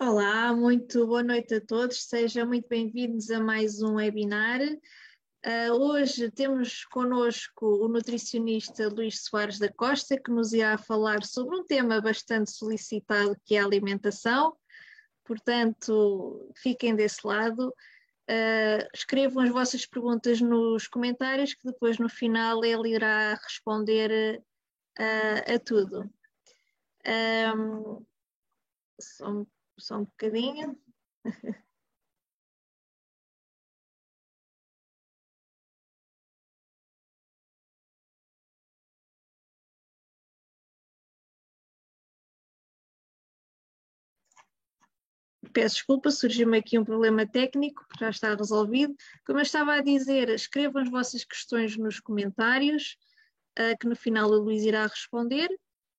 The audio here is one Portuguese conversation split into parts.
Olá, muito boa noite a todos, sejam muito bem-vindos a mais um webinar. Uh, hoje temos connosco o nutricionista Luís Soares da Costa, que nos irá falar sobre um tema bastante solicitado, que é a alimentação. Portanto, fiquem desse lado. Uh, escrevam as vossas perguntas nos comentários, que depois no final ele irá responder uh, a tudo. Um, só só um bocadinho. Peço desculpa, surgiu-me aqui um problema técnico, já está resolvido. Como eu estava a dizer, escrevam as vossas questões nos comentários, uh, que no final o Luís irá responder.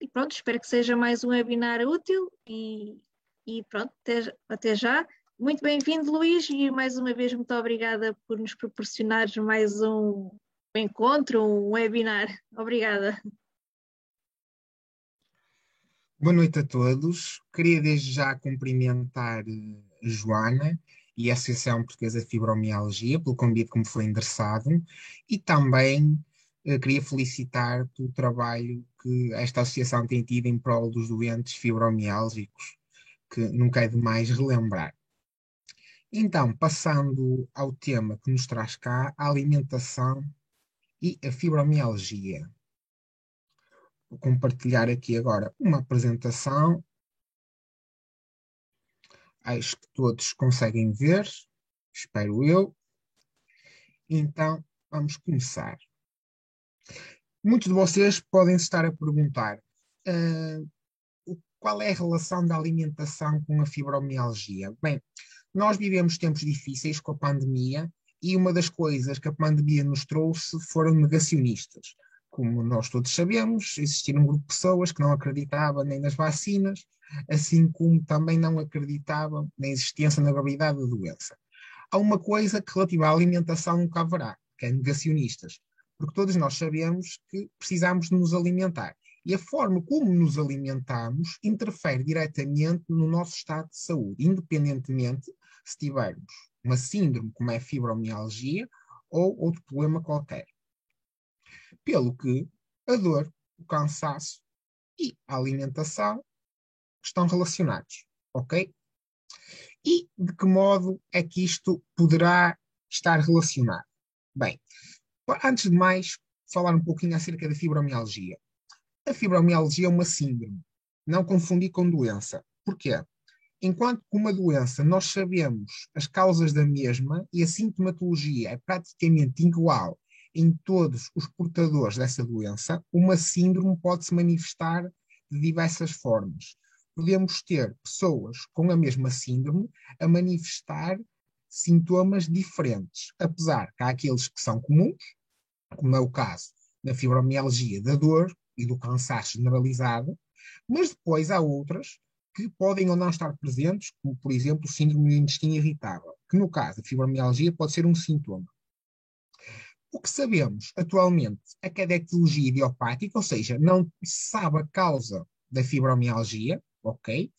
E pronto, espero que seja mais um webinar útil e e pronto, até, até já. Muito bem-vindo, Luís, e mais uma vez muito obrigada por nos proporcionares mais um encontro, um webinar. Obrigada. Boa noite a todos. Queria desde já cumprimentar eh, a Joana e a Associação Portuguesa de Fibromialgia pelo convite que me foi endereçado e também eh, queria felicitar pelo trabalho que esta associação tem tido em prol dos doentes fibromiálgicos que nunca é demais relembrar. Então, passando ao tema que nos traz cá, a alimentação e a fibromialgia. Vou compartilhar aqui agora uma apresentação. Acho que todos conseguem ver, espero eu. Então, vamos começar. Muitos de vocês podem estar a perguntar: uh, qual é a relação da alimentação com a fibromialgia? Bem, nós vivemos tempos difíceis com a pandemia e uma das coisas que a pandemia nos trouxe foram negacionistas. Como nós todos sabemos, existia um grupo de pessoas que não acreditavam nem nas vacinas, assim como também não acreditavam na existência na gravidade da doença. Há uma coisa que relativa à alimentação nunca haverá, que é negacionistas, porque todos nós sabemos que precisamos de nos alimentar. E a forma como nos alimentamos interfere diretamente no nosso estado de saúde, independentemente se tivermos uma síndrome como é a fibromialgia ou outro problema qualquer. Pelo que a dor, o cansaço e a alimentação estão relacionados, ok? E de que modo é que isto poderá estar relacionado? Bem, antes de mais, falar um pouquinho acerca da fibromialgia. A fibromialgia é uma síndrome. Não confundir com doença. Porquê? Enquanto que uma doença nós sabemos as causas da mesma e a sintomatologia é praticamente igual em todos os portadores dessa doença, uma síndrome pode se manifestar de diversas formas. Podemos ter pessoas com a mesma síndrome a manifestar sintomas diferentes, apesar que há aqueles que são comuns, como é o caso da fibromialgia da dor, e do cansaço generalizado, mas depois há outras que podem ou não estar presentes, como por exemplo o síndrome do intestino irritável, que no caso da fibromialgia pode ser um sintoma. O que sabemos atualmente é que a etiologia idiopática, ou seja, não se sabe a causa da fibromialgia, ok?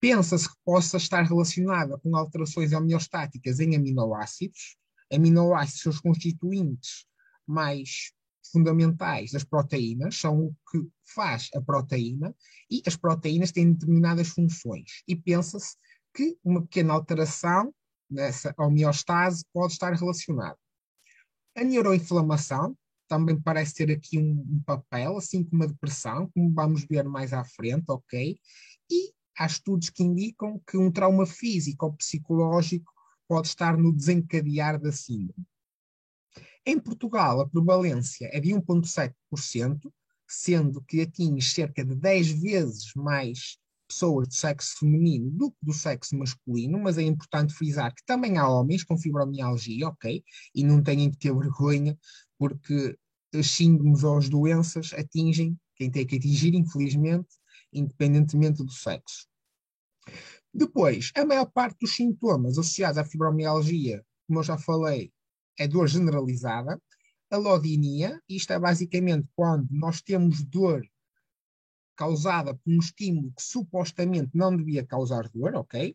Pensa-se que possa estar relacionada com alterações homeostáticas em aminoácidos. Aminoácidos os constituintes mais fundamentais das proteínas, são o que faz a proteína, e as proteínas têm determinadas funções. E pensa-se que uma pequena alteração nessa homeostase pode estar relacionada. A neuroinflamação também parece ter aqui um, um, papel, assim como a depressão, como vamos ver mais à frente, ok? E há estudos que indicam que um trauma físico ou psicológico pode estar no desencadear da síndrome. Em Portugal, a prevalência é de 1,7%, sendo que atinge cerca de 10 vezes mais pessoas do sexo feminino do que do sexo masculino, mas é importante frisar que também há homens com fibromialgia, ok? E não têm que ter vergonha, porque as síndromes ou as doenças atingem quem tem que atingir, infelizmente, independentemente do sexo. Depois, a maior parte dos sintomas associados à fibromialgia, como eu já falei, é dor generalizada. A lodinia, isto é basicamente quando nós temos dor causada por um estímulo que supostamente não devia causar dor, ok?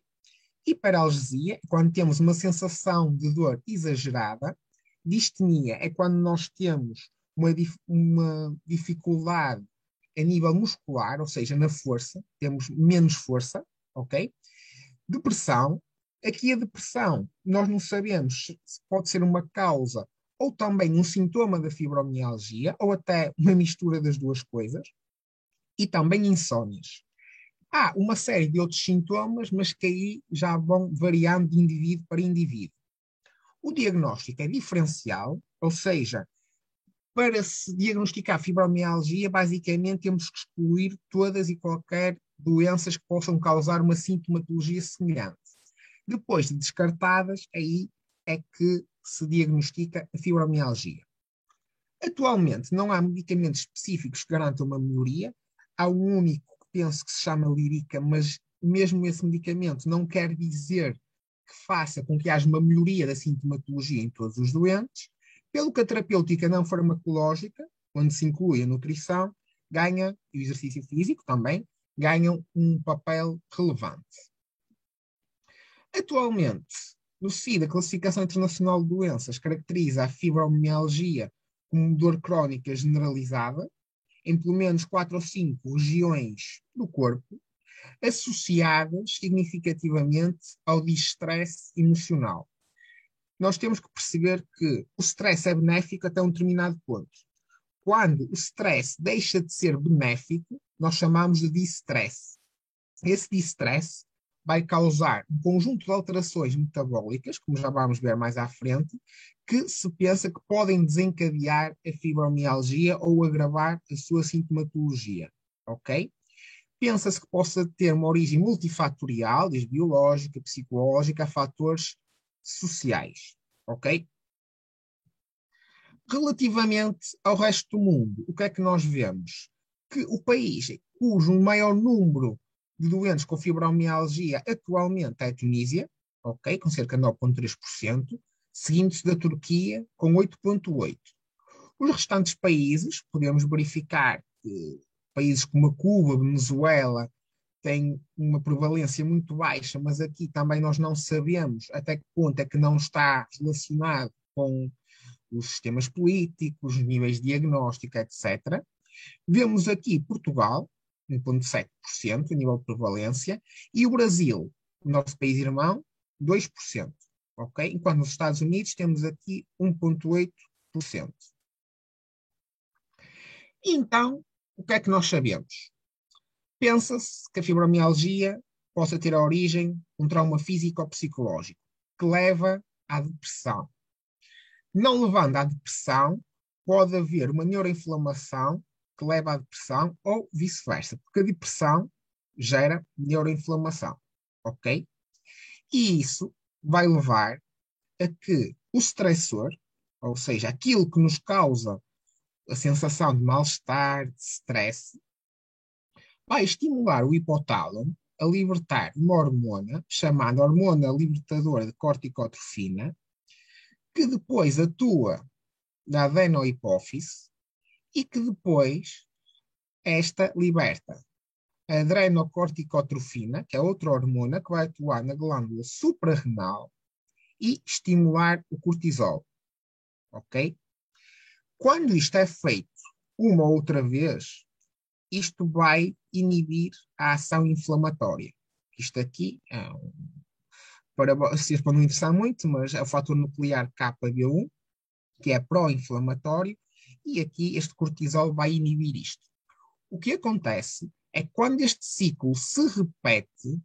Hiperalgesia, quando temos uma sensação de dor exagerada. Distenia é quando nós temos uma, uma dificuldade a nível muscular, ou seja, na força, temos menos força, ok? Depressão, aqui a depressão, nós não sabemos se pode ser uma causa ou também um sintoma da fibromialgia, ou até uma mistura das duas coisas, e também insónias. Há uma série de outros sintomas, mas que aí já vão variando de indivíduo para indivíduo. O diagnóstico é diferencial, ou seja, para se diagnosticar fibromialgia, basicamente temos que excluir todas e qualquer doenças que possam causar uma sintomatologia semelhante. Depois de descartadas, aí é que se diagnostica a fibromialgia. Atualmente não há medicamentos específicos que garantam uma melhoria. Há um único que penso que se chama Lirica, mas mesmo esse medicamento não quer dizer que faça com que haja uma melhoria da sintomatologia em todos os doentes. Pelo que a terapêutica não farmacológica, onde se inclui a nutrição, ganha, e o exercício físico também, ganham um papel relevante. Atualmente, no SIDA, a Classificação Internacional de Doenças caracteriza a fibromialgia como dor crónica generalizada, em pelo menos quatro ou cinco regiões do corpo, associadas significativamente ao distress emocional. Nós temos que perceber que o stress é benéfico até um determinado ponto. Quando o stress deixa de ser benéfico, nós chamamos de distress. Esse distress vai causar um conjunto de alterações metabólicas, como já vamos ver mais à frente, que se pensa que podem desencadear a fibromialgia ou agravar a sua sintomatologia, ok? Pensa-se que possa ter uma origem multifatorial, desde biológica, psicológica, a fatores sociais, ok? Relativamente ao resto do mundo, o que é que nós vemos? Que o país cujo maior número de doentes com fibromialgia atualmente é a Tunísia, ok, com cerca de 9,3%, seguindo-se da Turquia com 8,8%. Os restantes países, podemos verificar que países como Cuba, Venezuela, têm uma prevalência muito baixa, mas aqui também nós não sabemos até que ponto é que não está relacionado com os sistemas políticos, níveis de diagnóstico, etc. Vemos aqui Portugal, 1,7% a nível de prevalência, e o Brasil, o nosso país irmão, 2%. Ok? Enquanto nos Estados Unidos temos aqui 1,8%. Então, o que é que nós sabemos? Pensa-se que a fibromialgia possa ter a origem um trauma físico ou psicológico que leva à depressão. Não levando à depressão, pode haver uma neuroinflamação que leva à depressão ou vice-versa, porque a depressão gera neuroinflamação, ok? E isso vai levar a que o stressor, ou seja, aquilo que nos causa a sensação de mal-estar, de stress, vai estimular o hipotálamo a libertar uma hormona chamada hormona libertadora de corticotrofina, que depois atua na adenohipófise e que depois esta liberta a adrenocorticotrofina, que é outra hormona que vai atuar na glândula suprarrenal e estimular o cortisol. Ok? Quando isto é feito uma ou outra vez, isto vai inibir a ação inflamatória. Isto aqui é um, para vocês não interessar muito, mas é o fator nuclear KB1, que é pró-inflamatório, e aqui este cortisol vai inibir isto. O que acontece é que quando este ciclo se repete,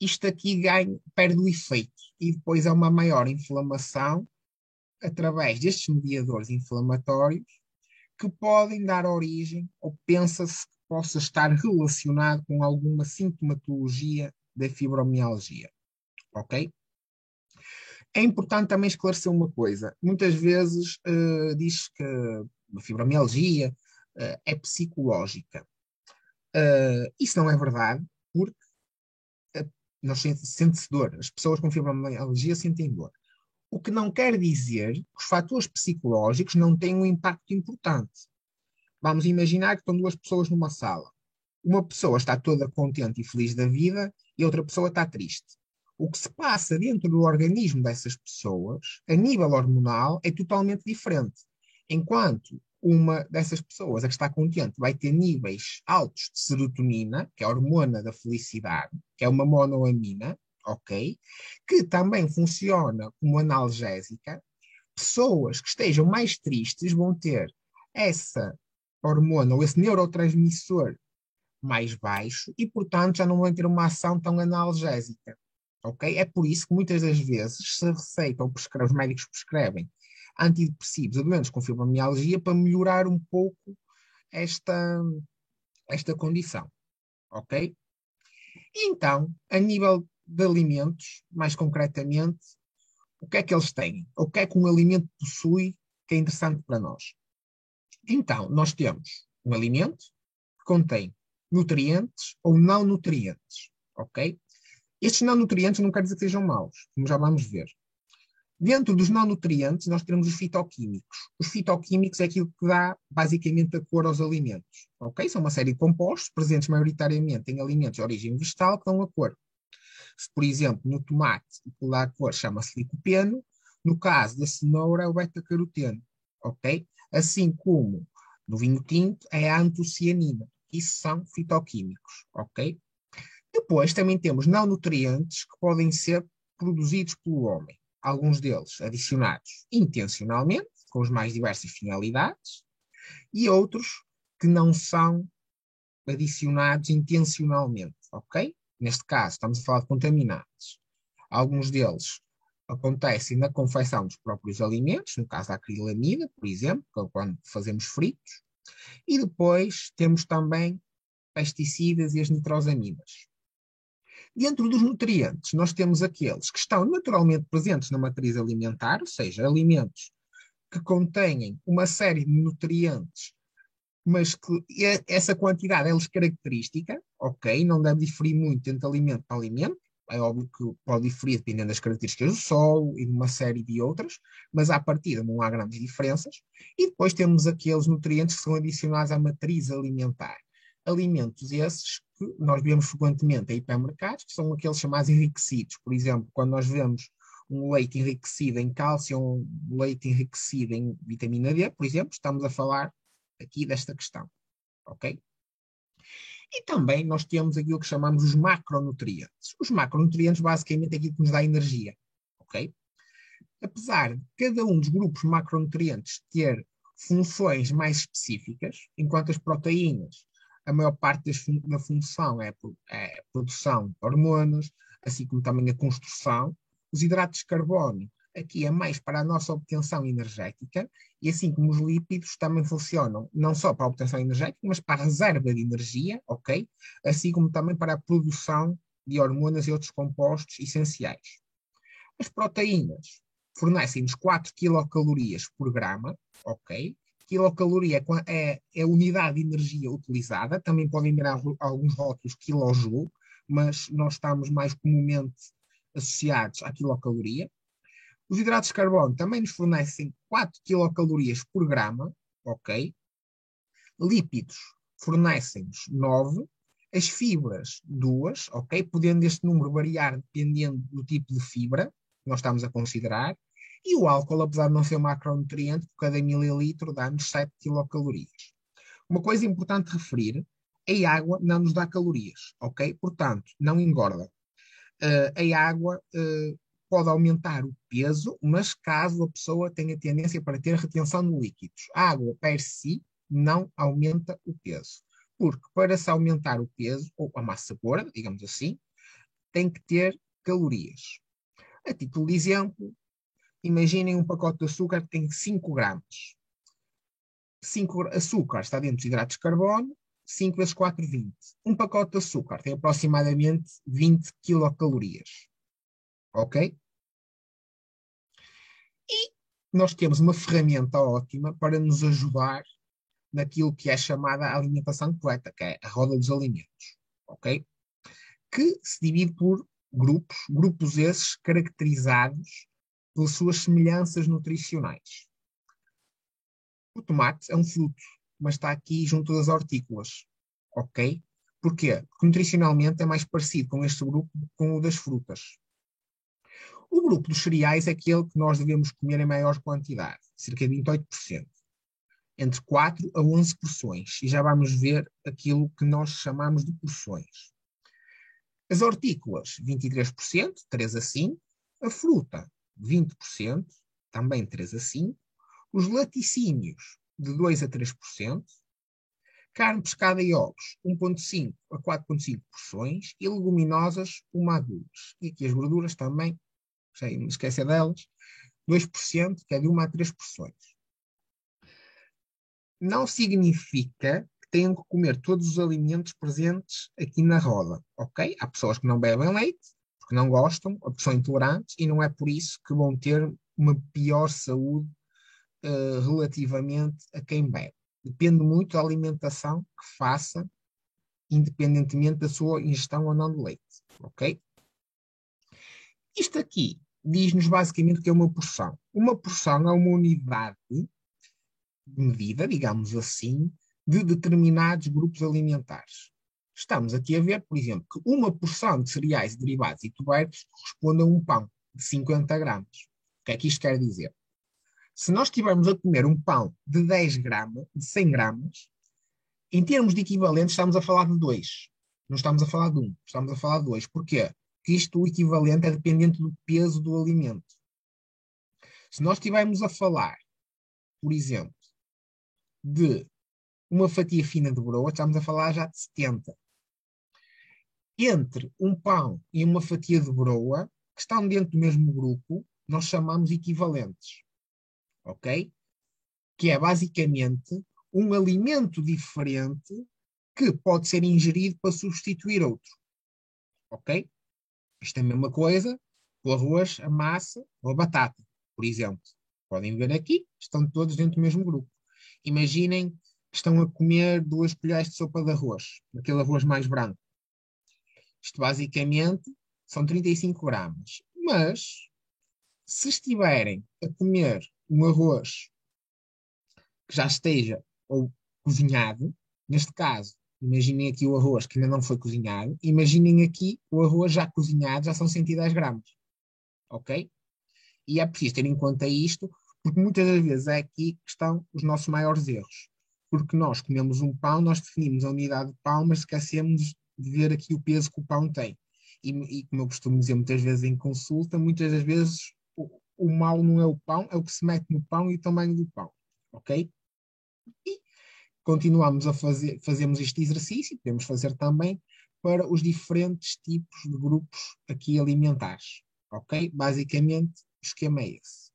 isto aqui ganha, perde o efeito e depois há uma maior inflamação através destes mediadores inflamatórios que podem dar origem ou pensa-se que possa estar relacionado com alguma sintomatologia da fibromialgia. Ok? É importante também esclarecer uma coisa. Muitas vezes uh, diz que a fibromialgia uh, é psicológica. Uh, isso não é verdade, porque nós sente-se dor. As pessoas com fibromialgia sentem dor. O que não quer dizer que os fatores psicológicos não têm um impacto importante. Vamos imaginar que estão duas pessoas numa sala. uma pessoa está toda contente e feliz da vida e outra pessoa está triste. O que se passa dentro do organismo dessas pessoas, a nível hormonal, é totalmente diferente. Enquanto uma dessas pessoas, a que está contente, vai ter níveis altos de serotonina, que é a hormona da felicidade, que é uma monoamina, ok? Que também funciona como analgésica. Pessoas que estejam mais tristes vão ter essa hormona ou esse neurotransmissor mais baixo e, portanto, já não vão ter uma ação tão analgésica. Ok? É por isso que muitas das vezes se receita ou prescreve, os médicos prescrevem antidepressivos a doentes com fibromialgia para melhorar um pouco esta, esta condição. Ok? Então, a nível de alimentos, mais concretamente, o que é que eles têm? O que é que um alimento possui que é interessante para nós? Então, nós temos um alimento que contém nutrientes ou não nutrientes, ok? Estes não nutrientes não quer dizer que sejam maus, como já vamos ver. Dentro dos não nutrientes, nós temos os fitoquímicos. Os fitoquímicos é aquilo que dá basicamente a cor aos alimentos. Ok? São uma série de compostos presentes maioritariamente em alimentos de origem vegetal que dão a cor. Se, por exemplo, no tomate o que dá a cor chama-se licopeno, no caso da cenoura é o beta-caroteno. Ok? Assim como no vinho tinto é a antocianina. Isso são fitoquímicos. Ok? Depois também temos não nutrientes que podem ser produzidos pelo homem alguns deles adicionados intencionalmente, com as mais diversas finalidades, e outros que não são adicionados intencionalmente, ok? Neste caso, estamos a falar de contaminantes. Alguns deles acontecem na confecção dos próprios alimentos, no caso da acrilamida, por exemplo, quando fazemos fritos, e depois temos também pesticidas e as nitrosaminas. Dentro dos nutrientes, nós temos aqueles que estão naturalmente presentes na matriz alimentar, ou seja, alimentos que contêm uma série de nutrientes, mas que essa quantidade é-lhes característica, ok? Não deve diferir muito entre alimento para alimento. É óbvio que pode diferir dependendo das características do solo e de uma série de outras, mas à partida não há grandes diferenças. E depois temos aqueles nutrientes que são adicionados à matriz alimentar. Alimentos esses que nós vemos frequentemente em hipermercados, que são aqueles chamados enriquecidos. Por exemplo, quando nós vemos um leite enriquecido em cálcio um leite enriquecido em vitamina D, por exemplo, estamos a falar aqui desta questão. Ok? E também nós temos aquilo que chamamos os macronutrientes. Os macronutrientes, basicamente, é aquilo que nos dá energia. Ok? Apesar de cada um dos grupos macronutrientes ter funções mais específicas, enquanto as proteínas a maior parte fun da função é, é, a produção de hormonas, assim como também a construção. Os hidratos de carbono aqui é mais para a nossa obtenção energética, e assim como os lípidos também funcionam não só para a obtenção energética, mas para a reserva de energia, ok? Assim como também para a produção de hormonas e outros compostos essenciais. As proteínas fornecem-nos 4 quilocalorias por grama, ok? Quilocaloria é, é a unidade de energia utilizada, também podem ver alguns rótulos quilojoule, mas nós estamos mais comumente associados à quilocaloria. Os hidratos de carbono também nos fornecem 4 quilocalorias por grama, ok? Lípidos fornecem-nos 9, as fibras 2, ok? Podendo este número variar dependendo do tipo de fibra que nós estamos a considerar. E o álcool, apesar de não ser um macronutriente, por cada mililitro dá-nos 7 quilocalorias. Uma coisa importante referir, a água não nos dá calorias, ok? Portanto, não engorda. Uh, a água uh, pode aumentar o peso, mas caso a pessoa tenha tendência para ter retenção de líquidos. A água, per si, não aumenta o peso. Porque para se aumentar o peso, ou a massa gorda, digamos assim, tem que ter calorias. A título de exemplo, Imaginem um pacote de açúcar que tem 5 gramas. 5 açúcar está dentro de hidratos de carbono, 5 vezes 4, 20. Um pacote de açúcar tem aproximadamente 20 quilocalorias. Ok? E nós temos uma ferramenta ótima para nos ajudar naquilo que é chamada alimentação completa, que é a roda dos alimentos. Ok? Que se divide por grupos, grupos esses caracterizados pelas suas semelhanças nutricionais. O tomate é um fruto, mas está aqui junto das hortícolas, ok? Porquê? Porque nutricionalmente é mais parecido com este grupo com o das frutas. O grupo dos cereais é aquele que nós devemos comer em maior quantidade, cerca de 28%, entre 4 a 11 porções, e já vamos ver aquilo que nós chamamos de porções. As hortícolas, 23%, 3 a 5, a fruta, 20%, também 3 a 5, os laticínios, de 2 a 3%, carne, pescada e ovos, 1,5 a 4,5 porções, e leguminosas, 1 a 2. E aqui as gorduras também, sem me esquecer delas, 2%, que é de 1 a 3 porções. Não significa que tenham que comer todos os alimentos presentes aqui na roda, ok? Há pessoas que não bebem leite, porque não gostam, ou porque são intolerantes, e não é por isso que vão ter uma pior saúde uh, relativamente a quem bebe. Depende muito da alimentação que faça, independentemente da sua ingestão ou não de leite. Ok? Isto aqui diz-nos basicamente que é uma porção. Uma porção é uma unidade de medida, digamos assim, de determinados grupos alimentares. Estamos aqui a ver, por exemplo, que uma porção de cereais, derivados e tubérculos corresponde a um pão de 50 gramas. O que é que isto quer dizer? Se nós estivermos a comer um pão de 10 gramas, de 100 gramas, em termos de equivalente, estamos a falar de 2. Não estamos a falar de 1, um, estamos a falar de 2. Porquê? Porque isto, o equivalente, é dependente do peso do alimento. Se nós estivermos a falar, por exemplo, de uma fatia fina de broa, estamos a falar já de 70. Entre um pão e uma fatia de broa, que estão dentro do mesmo grupo, nós chamamos equivalentes ok? Que é basicamente um alimento diferente que pode ser ingerido para substituir outro, ok? Isto é a mesma coisa o arroz, a massa ou a batata, por exemplo. Podem ver aqui, estão todos dentro do mesmo grupo. Imaginem que estão a comer duas colheres de sopa de arroz, aquele arroz mais branco. Isto basicamente são 35 gramas. Mas, se estiverem a comer um arroz que já esteja ou cozinhado, neste caso, imaginem aqui o arroz que ainda não foi cozinhado, imaginem aqui o arroz já cozinhado, já são 110 gramas. Ok? E é preciso ter em conta isto, porque muitas das vezes é aqui que estão os nossos maiores erros. Porque nós comemos um pão, nós definimos a unidade de pão, mas esquecemos de ver aqui o peso que o pão tem. E, e como eu costumo dizer muitas vezes em consulta, muitas das vezes o mal não é o pão, é o que se mete no pão e o tamanho do pão. Ok? E continuamos a fazer, fazemos este exercício, podemos fazer também para os diferentes tipos de grupos aqui alimentares. Ok? Basicamente, o esquema é esse.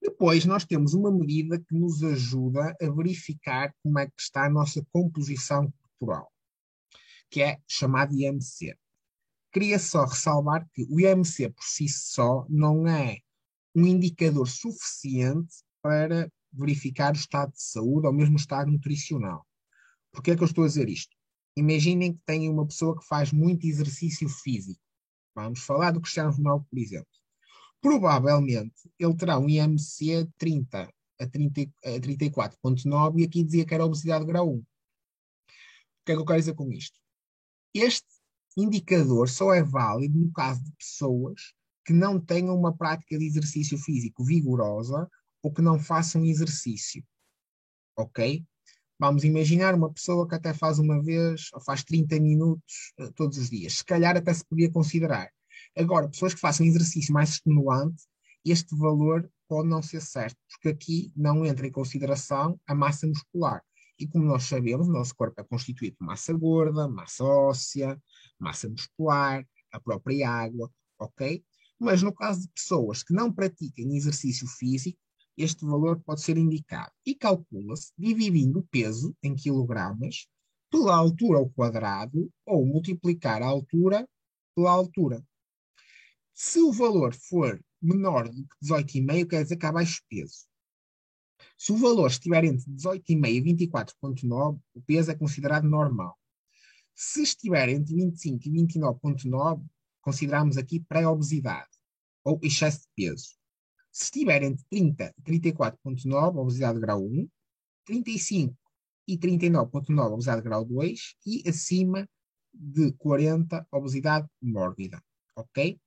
Depois, nós temos uma medida que nos ajuda a verificar como é que está a nossa composição corporal, que é chamada IMC. Queria só ressalvar que o IMC por si só não é um indicador suficiente para verificar o estado de saúde ou mesmo o estado nutricional. Por que é que eu estou a dizer isto? Imaginem que têm uma pessoa que faz muito exercício físico. Vamos falar do Cristiano Ronaldo, por exemplo. Provavelmente ele terá um IMC 30 a, 30, a 34,9 e aqui dizia que era obesidade grau 1. O que é que eu quero dizer com isto? Este indicador só é válido no caso de pessoas que não tenham uma prática de exercício físico vigorosa ou que não façam exercício. Ok? Vamos imaginar uma pessoa que até faz uma vez ou faz 30 minutos uh, todos os dias. Se calhar até se podia considerar. Agora, pessoas que façam exercício mais estimulante, este valor pode não ser certo, porque aqui não entra em consideração a massa muscular. E como nós sabemos, o nosso corpo é constituído de massa gorda, massa óssea, massa muscular, a própria água, ok? Mas no caso de pessoas que não pratiquem exercício físico, este valor pode ser indicado e calcula-se dividindo o peso em quilogramas pela altura ao quadrado ou multiplicar a altura pela altura. Se o valor for menor do que 18,5, quer dizer que há baixo peso. Se o valor estiver entre 18,5 e 24,9, o peso é considerado normal. Se estiver entre 25 e 29,9, consideramos aqui pré-obesidade ou excesso de peso. Se estiver entre 30 e 34,9, obesidade grau 1, 35 e 39,9 obesidade grau 2 e acima de 40 obesidade mórbida, ok?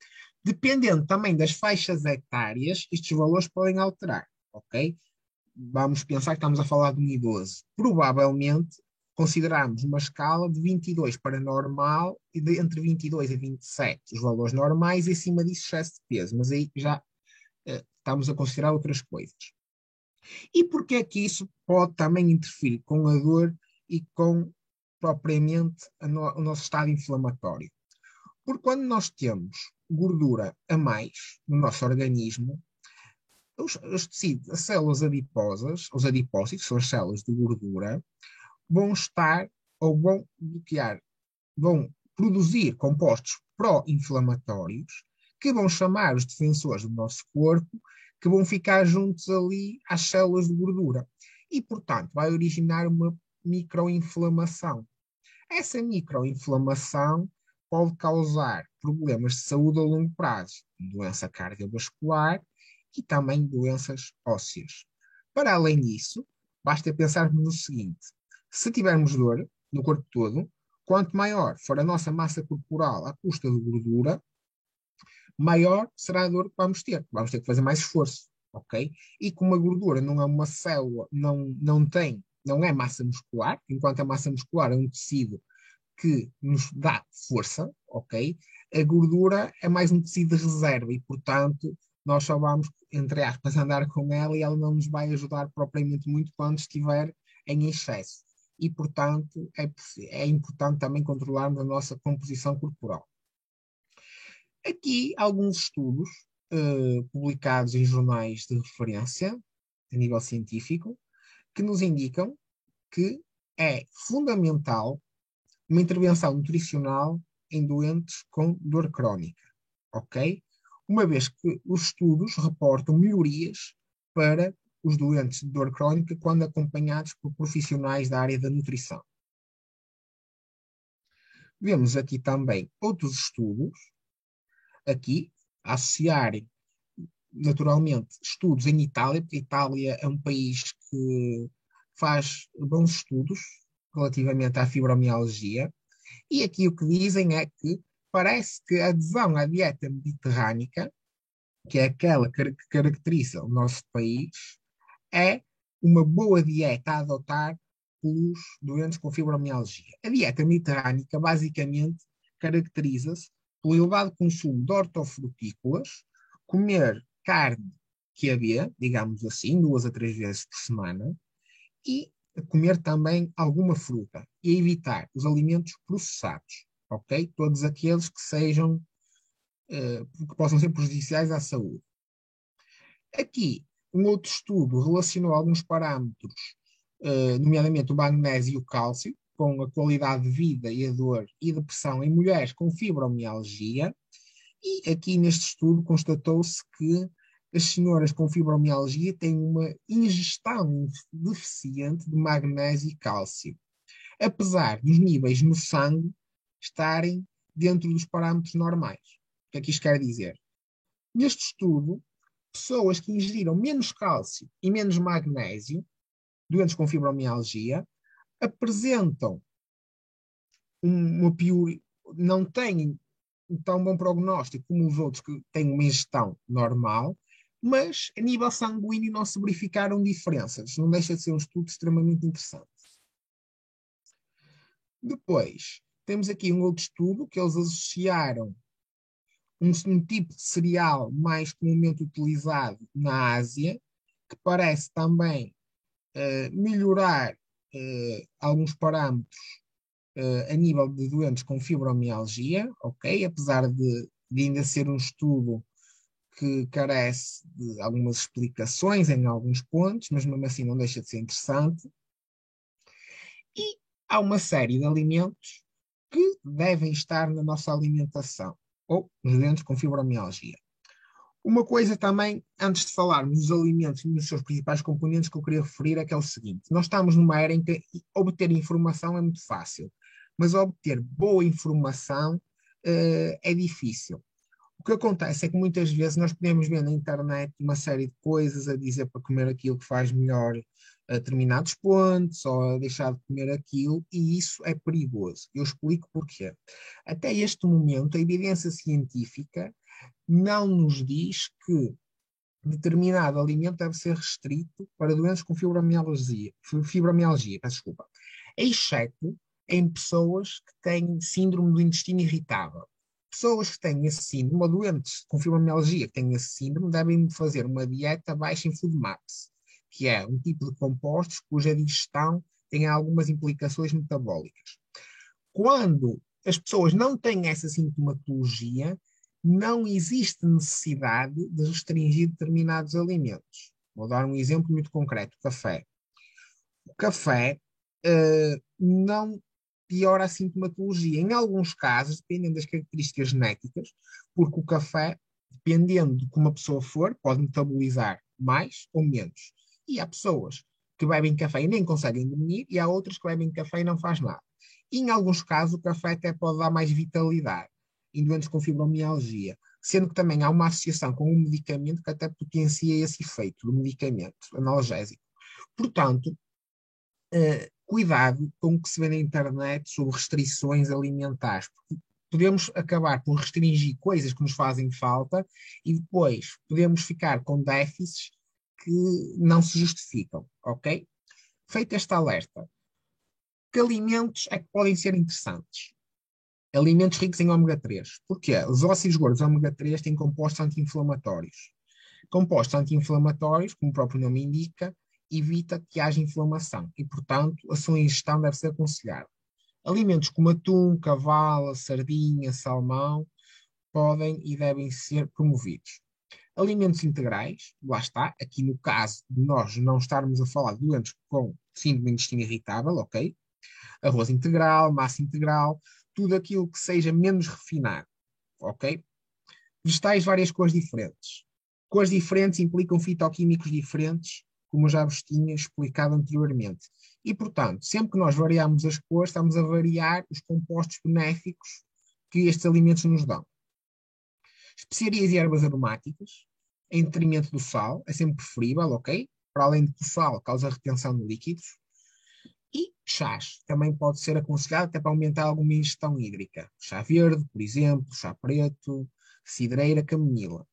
Dependendo também das faixas etárias, estes valores podem alterar, ok? Vamos pensar que estamos a falar de um idoso. Provavelmente consideramos uma escala de 22 para normal e de entre 22 e 27 os valores normais e acima disso excesso de peso, mas aí já uh, estamos a considerar outras coisas. E porquê é que isso pode também interferir com a dor e com propriamente no, o nosso estado inflamatório? Porque quando nós temos gordura a mais no nosso organismo, os, os tecidos, as células adiposas, os adipócitos, são as células de gordura, vão estar ou vão bloquear, vão produzir compostos pró-inflamatórios que vão chamar os defensores do nosso corpo, que vão ficar juntos ali às células de gordura. E, portanto, vai originar uma microinflamação. Essa microinflamação pode causar problemas de saúde a longo prazo, doença cardiovascular e também doenças ósseas. Para além disso, basta pensarmos no seguinte: se tivermos dor no corpo todo, quanto maior for a nossa massa corporal à custa de gordura, maior será a dor que vamos ter. Vamos ter que fazer mais esforço, ok? E como a gordura não é uma célula, não, não tem, não é massa muscular, enquanto a massa muscular é um tecido que nos dá força, ok? A gordura é mais um tecido de reserva e, portanto, nós só vamos, entre aspas, andar com ela e ela não nos vai ajudar propriamente muito quando estiver em excesso e, portanto, é, é importante também controlarmos a nossa composição corporal. Aqui alguns estudos uh, publicados em jornais de referência a nível científico que nos indicam que é fundamental uma intervenção nutricional em doentes com dor crónica, ok? Uma vez que os estudos reportam melhorias para os doentes de dor crónica quando acompanhados por profissionais da área da nutrição. Vemos aqui também outros estudos, aqui, associarem naturalmente estudos em Itália, porque a Itália é um país que faz bons estudos relativamente à fibromialgia, e aqui o que dizem é que parece que a adesão à dieta mediterrânica, que é aquela que caracteriza o nosso país, é uma boa dieta a adotar pelos doentes com fibromialgia. A dieta mediterrânica basicamente caracteriza-se pelo elevado consumo de hortofrutícolas, comer carne que havia, digamos assim, duas a três vezes por semana, e comer também alguma fruta e evitar os alimentos processados, ok? Todos aqueles que sejam, uh, que possam ser prejudiciais à saúde. Aqui, um outro estudo relacionou alguns parâmetros, uh, nomeadamente o magnésio e o cálcio, com a qualidade de vida e a dor e depressão em mulheres com fibromialgia. E aqui neste estudo constatou-se que as senhoras com fibromialgia têm uma ingestão deficiente de magnésio e cálcio, apesar dos níveis no sangue estarem dentro dos parâmetros normais. O que é que isto quer dizer? Neste estudo, pessoas que ingeriram menos cálcio e menos magnésio, doentes com fibromialgia, apresentam uma pior, não têm tão bom prognóstico como os outros que têm uma ingestão normal, mas a nível sanguíneo não se verificaram diferenças. Não deixa de ser um estudo extremamente interessante. Depois, temos aqui um outro estudo que eles associaram um, um tipo de cereal mais comumente utilizado na Ásia, que parece também uh, melhorar uh, alguns parâmetros uh, a nível de doentes com fibromialgia, ok? Apesar de, de ainda ser um estudo que carece de algumas explicações em alguns pontos, mas mesmo assim não deixa de ser interessante. E há uma série de alimentos que devem estar na nossa alimentação ou nos dentes com fibromialgia. Uma coisa também, antes de falarmos dos alimentos e dos seus principais componentes, que eu queria referir é que é o seguinte: nós estamos numa era em que obter informação é muito fácil, mas obter boa informação uh, é difícil. O que acontece é que muitas vezes nós podemos ver na internet uma série de coisas a dizer para comer aquilo que faz melhor a determinados pontos ou a deixar de comer aquilo, e isso é perigoso. Eu explico porquê. Até este momento, a evidência científica não nos diz que determinado alimento deve ser restrito para doentes com fibromialgia, fibromialgia peço desculpa, exceto em pessoas que têm síndrome do intestino irritável. Pessoas que têm esse síndrome, ou doentes com fibromialgia que têm esse síndrome, devem fazer uma dieta baixa em food maps, que é um tipo de compostos cuja digestão tem algumas implicações metabólicas. Quando as pessoas não têm essa sintomatologia, não existe necessidade de restringir determinados alimentos. Vou dar um exemplo muito concreto: café. O café uh, não piora a sintomatologia. Em alguns casos, dependendo das características genéticas, porque o café, dependendo de como a pessoa for, pode metabolizar mais ou menos. E há pessoas que bebem café e nem conseguem dormir, e há outras que bebem café e não faz nada. E em alguns casos, o café até pode dar mais vitalidade em doentes com fibromialgia, sendo que também há uma associação com um medicamento que até potencia esse efeito do medicamento analgésico. Portanto, uh, cuidado com o que se vê na internet sobre restrições alimentares, porque podemos acabar por restringir coisas que nos fazem falta e depois podemos ficar com déficits que não se justificam, ok? Feito este alerta, que alimentos é que podem ser interessantes? alimentos ricos em ômega 3. Porquê? Os óxidos gordos ômega 3 têm compostos anti-inflamatórios. Compostos anti-inflamatórios, como o próprio nome indica, evita que haja inflamação e, portanto, a sua ingestão deve ser aconselhada. Alimentos como atum, cavala, sardinha, salmão podem e devem ser promovidos. Alimentos integrais, lá está, aqui no caso de nós não estarmos a falar de doentes com síndrome de intestino irritável, ok? Arroz integral, massa integral, tudo aquilo que seja menos refinado, ok? Vegetais várias cores diferentes. Cores diferentes implicam fitoquímicos diferentes, como eu já vos tinha explicado anteriormente. E, portanto, sempre que nós variamos as cores, estamos a variar os compostos benéficos que estes alimentos nos dão. Especiarias e ervas aromáticas, em detrimento do sal, é sempre preferível, ok? Para além de que o sal causa retenção de líquidos. E chás também pode ser aconselhado até para aumentar alguma ingestão hídrica. Chá verde, por exemplo, chá preto, cidreira, camomila.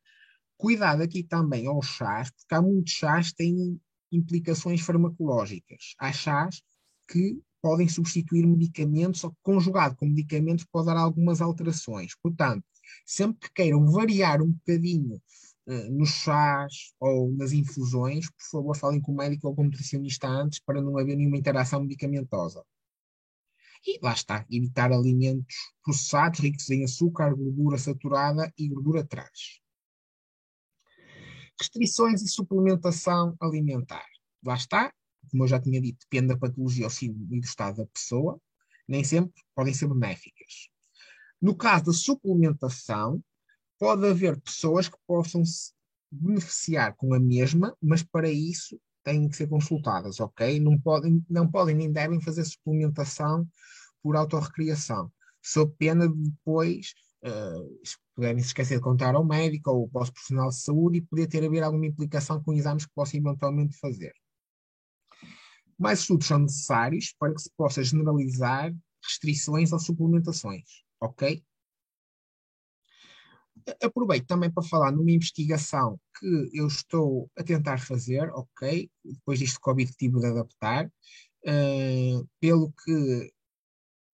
Cuidado aqui também aos chás, porque há muitos chás que têm implicações farmacológicas. Há chás que podem substituir medicamentos, ou conjugado com medicamentos pode dar algumas alterações. Portanto, sempre que queiram variar um bocadinho uh, nos chás ou nas infusões, por favor, falem com o médico ou com o nutricionista antes para não haver nenhuma interação medicamentosa. E lá está, evitar alimentos processados, ricos em açúcar, gordura saturada e gordura trans. Restrições e suplementação alimentar. Lá está, como eu já tinha dito, depende da patologia ou do estado da pessoa, nem sempre podem ser benéficas. No caso da suplementação, pode haver pessoas que possam se beneficiar com a mesma, mas para isso têm que ser consultadas, ok? Não podem, não podem nem devem fazer suplementação por autorrecriação, sob pena de depois uh, poderem se esquecer de contar ao médico ou ao profissional de saúde e poder ter haver alguma implicação com exames que possam eventualmente fazer. Mais estudos são necessários para que se possa generalizar restrições ou suplementações, ok? Aproveito também para falar numa investigação que eu estou a tentar fazer, ok? Depois disto Covid tive de adaptar, uh, pelo que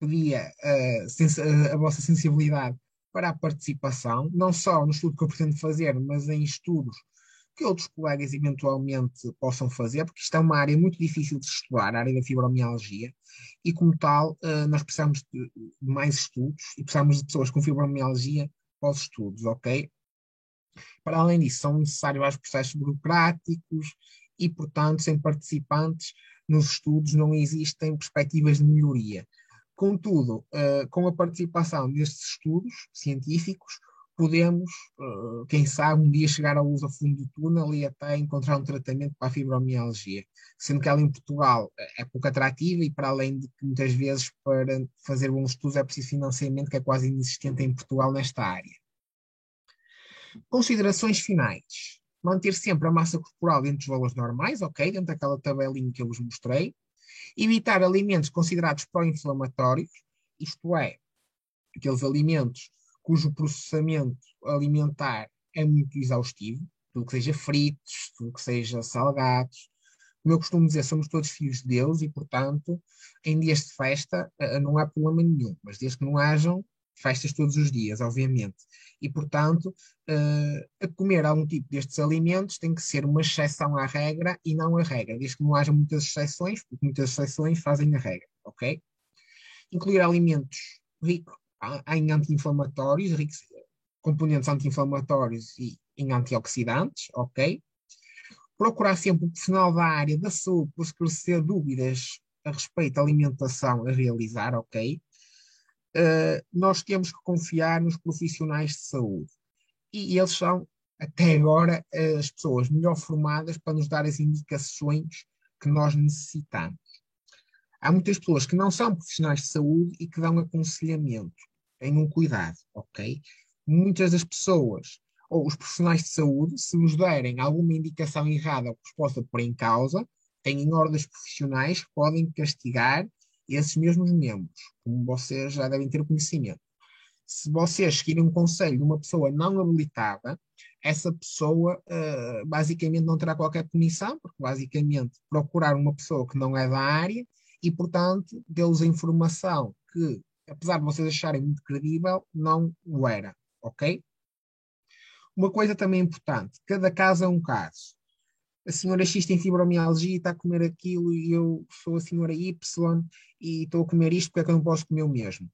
pedia uh, a vossa sensibilidade para a participação, não só no estudo que eu pretendo fazer, mas em estudos que outros colegas eventualmente possam fazer, porque isto é uma área muito difícil de estudar, a área da fibromialgia, e como tal, uh, nós precisamos de, mais estudos e precisamos de pessoas com fibromialgia para os estudos, ok? Para além disso, são necessários vários processos burocráticos e, portanto, sem participantes nos estudos não existem perspectivas de melhoria. Contudo, uh, com a participação destes estudos científicos, podemos, uh, quem sabe, um dia chegar à luz ao fundo do túnel e até encontrar um tratamento para a fibromialgia. Sendo que ela em Portugal é pouco atrativa e, para além de que muitas vezes para fazer bons estudos é preciso financiamento que é quase inexistente em Portugal nesta área. Considerações finais. manter sempre a massa corporal dentro dos valores normais, ok? Dentro daquela tabelinha que eu vos mostrei. Evitar alimentos considerados pró-inflamatórios, isto é, aqueles alimentos cujo processamento alimentar é muito exaustivo, tudo que seja fritos, tudo que seja salgados. Como eu costumo dizer, somos todos filhos de Deus e, portanto, em dias de festa eh, não há problema nenhum, mas desde que não hajam festas todos os dias, obviamente. E, portanto, uh, comer algum tipo destes alimentos tem que ser uma exceção à regra e não a regra, desde que não haja muitas exceções, porque muitas exceções fazem a regra, ok? Incluir alimentos ricos em anti-inflamatórios, componentes anti-inflamatórios e em antioxidantes, ok? Procurar sempre o profissional da área da saúde para esclarecer dúvidas a respeito da alimentação a realizar, ok? uh, nós temos que confiar nos profissionais de saúde. E eles são, até agora, as pessoas melhor formadas para nos dar as indicações que nós necessitamos. Há muitas pessoas que não são profissionais de saúde e que dão aconselhamento. Tenham cuidado, ok? Muitas das pessoas ou os profissionais de saúde, se nos derem alguma indicação errada ou que os possa pôr em causa, têm ordens profissionais que podem castigar esses mesmos membros, como vocês já devem ter conhecimento. Se vocês seguirem um conselho de uma pessoa não habilitada, essa pessoa uh, basicamente não terá qualquer punição, porque basicamente procurar uma pessoa que não é da área e, portanto, deu-lhes a informação que, apesar de vocês acharem muito credível, não o era, ok? Uma coisa também importante, cada caso é um caso a senhora X tem fibromialgia e está a comer aquilo e eu sou a senhora Y e estou a comer isto porque é que eu não posso comer o mesmo.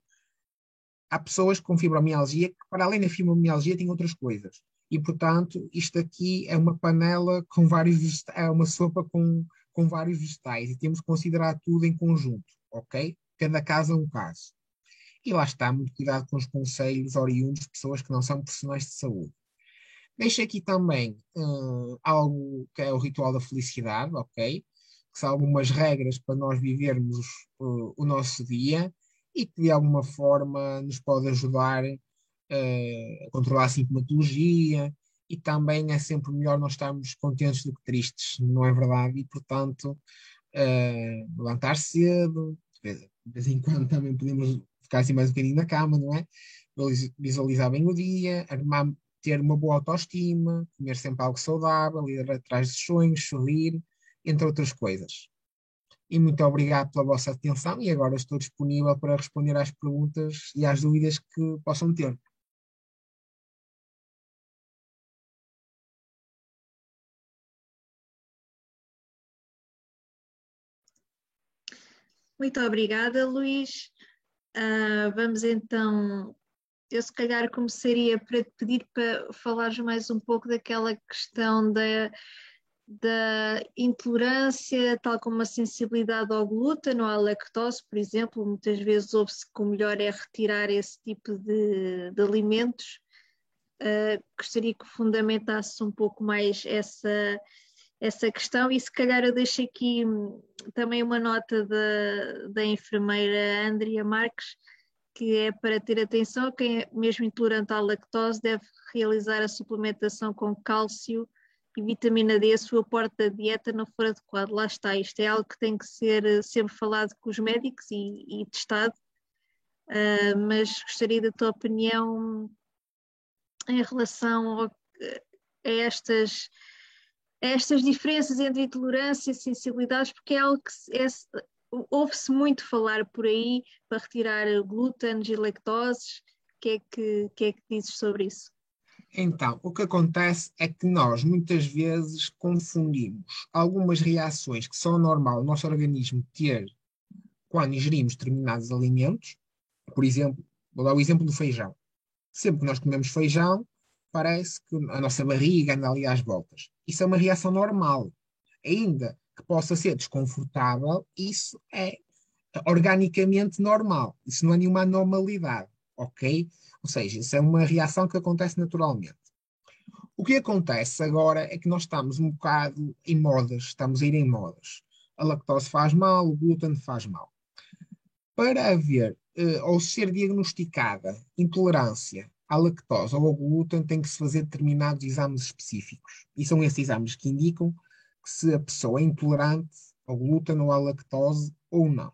Há pessoas com fibromialgia que, para além da fibromialgia, têm outras coisas. E, portanto, isto aqui é uma panela com vários é uma sopa com, com vários vegetais e temos que considerar tudo em conjunto, ok? Cada caso é um caso. E lá está, muito cuidado com os conselhos oriundos de pessoas que não são profissionais de saúde. Deixo aqui também uh, algo que é o ritual da felicidade, ok? Que são algumas regras para nós vivermos uh, o nosso dia e que de alguma forma nos pode ajudar uh, a controlar a sintomatologia e também é sempre melhor nós estarmos contentes do que tristes, não é verdade? E portanto, levantar cedo, de vez em quando também podemos ficar assim mais um bocadinho na cama, não é? Visualizar bem o dia, armar, ter uma boa autoestima, comer sempre algo saudável, ir atrás dos sonhos, sorrir, entre outras coisas. E muito obrigado pela vossa atenção e agora estou disponível para responder às perguntas e às dúvidas que possam ter. Muito obrigada, Luís. Uh, vamos então eu se calhar começaria para te pedir para falares mais um pouco daquela questão da, da intolerância, tal como a sensibilidade ao glúten ou à lactose, por exemplo, muitas vezes ouve-se que o melhor é retirar esse tipo de, de alimentos. Uh, gostaria que fundamentasse um pouco mais essa, essa questão e se calhar eu deixo aqui hum, também uma nota da, da enfermeira Andrea Marques, que é para ter atenção, quem é mesmo intolerante à lactose deve realizar a suplementação com cálcio e vitamina D se o aporte da dieta não for adequado. Lá está, isto é algo que tem que ser eh, sempre falado com os médicos e, e testado, uh, mas gostaria da tua opinião em relação ao, a estas estas diferenças entre intolerância e sensibilidades, porque é algo que é, ouve-se muito falar por aí para retirar glúten e lactoses. O que é que, que, é que dizes sobre isso? Então, o que acontece é que nós muitas vezes confundimos algumas reações que são normal o nosso organismo ter quando ingerimos determinados alimentos. Por exemplo, vou dar o exemplo do feijão. Sempre que nós comemos feijão, parece que a nossa barriga anda ali às voltas. Isso é uma reação normal. Ainda que possa ser desconfortável, isso é organicamente normal. Isso não é nenhuma anormalidade, ok? Ou seja, isso é uma reação que acontece naturalmente. O que acontece agora é que nós estamos um bocado em modas, estamos a ir em modas. A lactose faz mal, o glúten faz mal. Para haver uh, ou ser diagnosticada intolerância à lactose ou ao glúten, tem que se fazer determinados exames específicos. E são esses exames que indicam que se a pessoa é intolerante ao glúten ou à lactose ou não.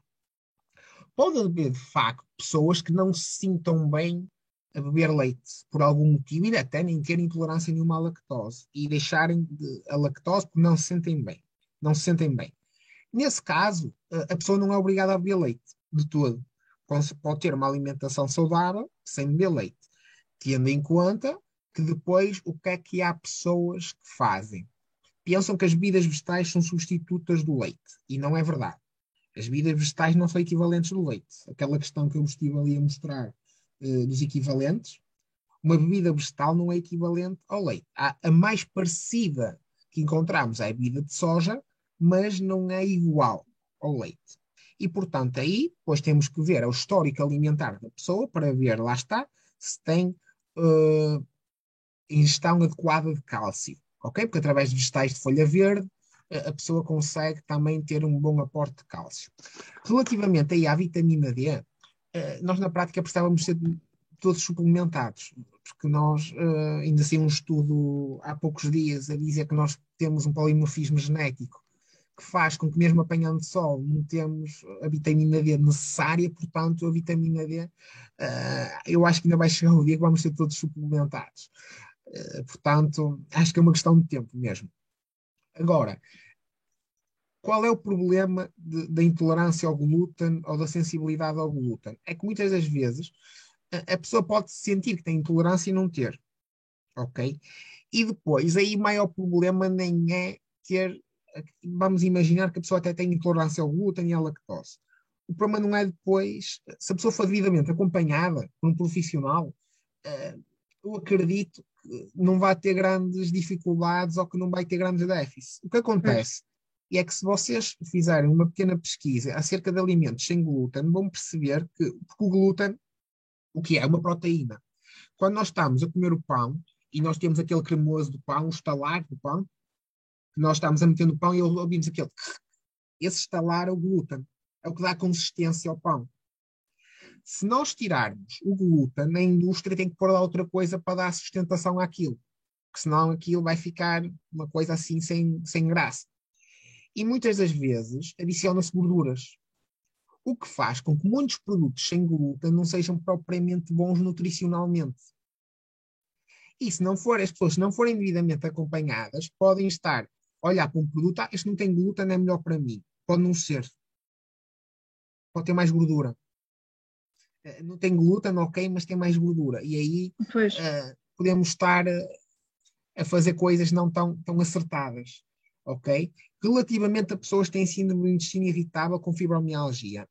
Pode haver, de facto, pessoas que não se sintam bem a beber leite por algum motivo e até nem ter intolerância nenhuma à lactose e deixarem de, a lactose porque não se sentem bem. Não se sentem bem. Nesse caso, a pessoa não é obrigada a beber leite de todo. Pode ter uma alimentação saudável sem beber leite, tendo em conta que depois o que é que há pessoas que fazem? Pensam que as bebidas vegetais são substitutas do leite e não é verdade. As bebidas vegetais não são equivalentes do leite. Aquela questão que eu estive ali a mostrar uh, dos equivalentes, uma bebida vegetal não é equivalente ao leite. Há a mais parecida que encontramos é a bebida de soja, mas não é igual ao leite. E, portanto, aí, depois temos que ver o histórico alimentar da pessoa para ver, lá está, se tem uh, ingestão adequada de cálcio, ok? Porque através de vegetais de folha verde, a pessoa consegue também ter um bom aporte de cálcio. Relativamente aí à vitamina D, eh, nós na prática precisávamos ser todos suplementados, porque nós ainda assim um estudo há poucos dias a dizer que nós temos um polimorfismo genético que faz com que mesmo apanhando sol não temos a vitamina D necessária, portanto a vitamina D uh, eu acho que ainda vai chegar o dia que vamos ser todos suplementados. Uh, portanto, acho que é uma questão de tempo mesmo. Agora, qual é o problema da intolerância ao glúten ou da sensibilidade ao glúten? É que muitas das vezes a, a pessoa pode sentir que tem intolerância e não ter. Ok? E depois, aí o maior problema nem é ter. Vamos imaginar que a pessoa até tem intolerância ao glúten e à lactose. O problema não é depois, se a pessoa for devidamente acompanhada por um profissional, uh, eu acredito que não vai ter grandes dificuldades ou que não vai ter grandes déficits. O que acontece e é que se vocês fizerem uma pequena pesquisa acerca de alimentos sem glúten, vão perceber que porque o glúten, o que é? Uma proteína. Quando nós estamos a comer o pão e nós temos aquele cremoso do pão, o estalar do pão, nós estamos a meter no pão e ouvimos aquele. Esse estalar é o glúten. É o que dá consistência ao pão. Se nós tirarmos o glúten, a indústria tem que pôr lá outra coisa para dar sustentação àquilo. Porque senão aquilo vai ficar uma coisa assim sem, sem graça e muitas das vezes adiciona-se gorduras, o que faz com que muitos produtos sem glúten não sejam propriamente bons nutricionalmente. E se não for, as pessoas não forem devidamente acompanhadas, podem estar olhar para um produto, ah, este não tem glúten, é melhor para mim. Pode não ser. Pode ter mais gordura. Eh, não tem glúten, ok, mas tem mais gordura. E aí uh, podemos estar a fazer coisas não tão, tão acertadas ok? Relativamente a pessoas que têm síndrome do intestino irritável com fibromialgia.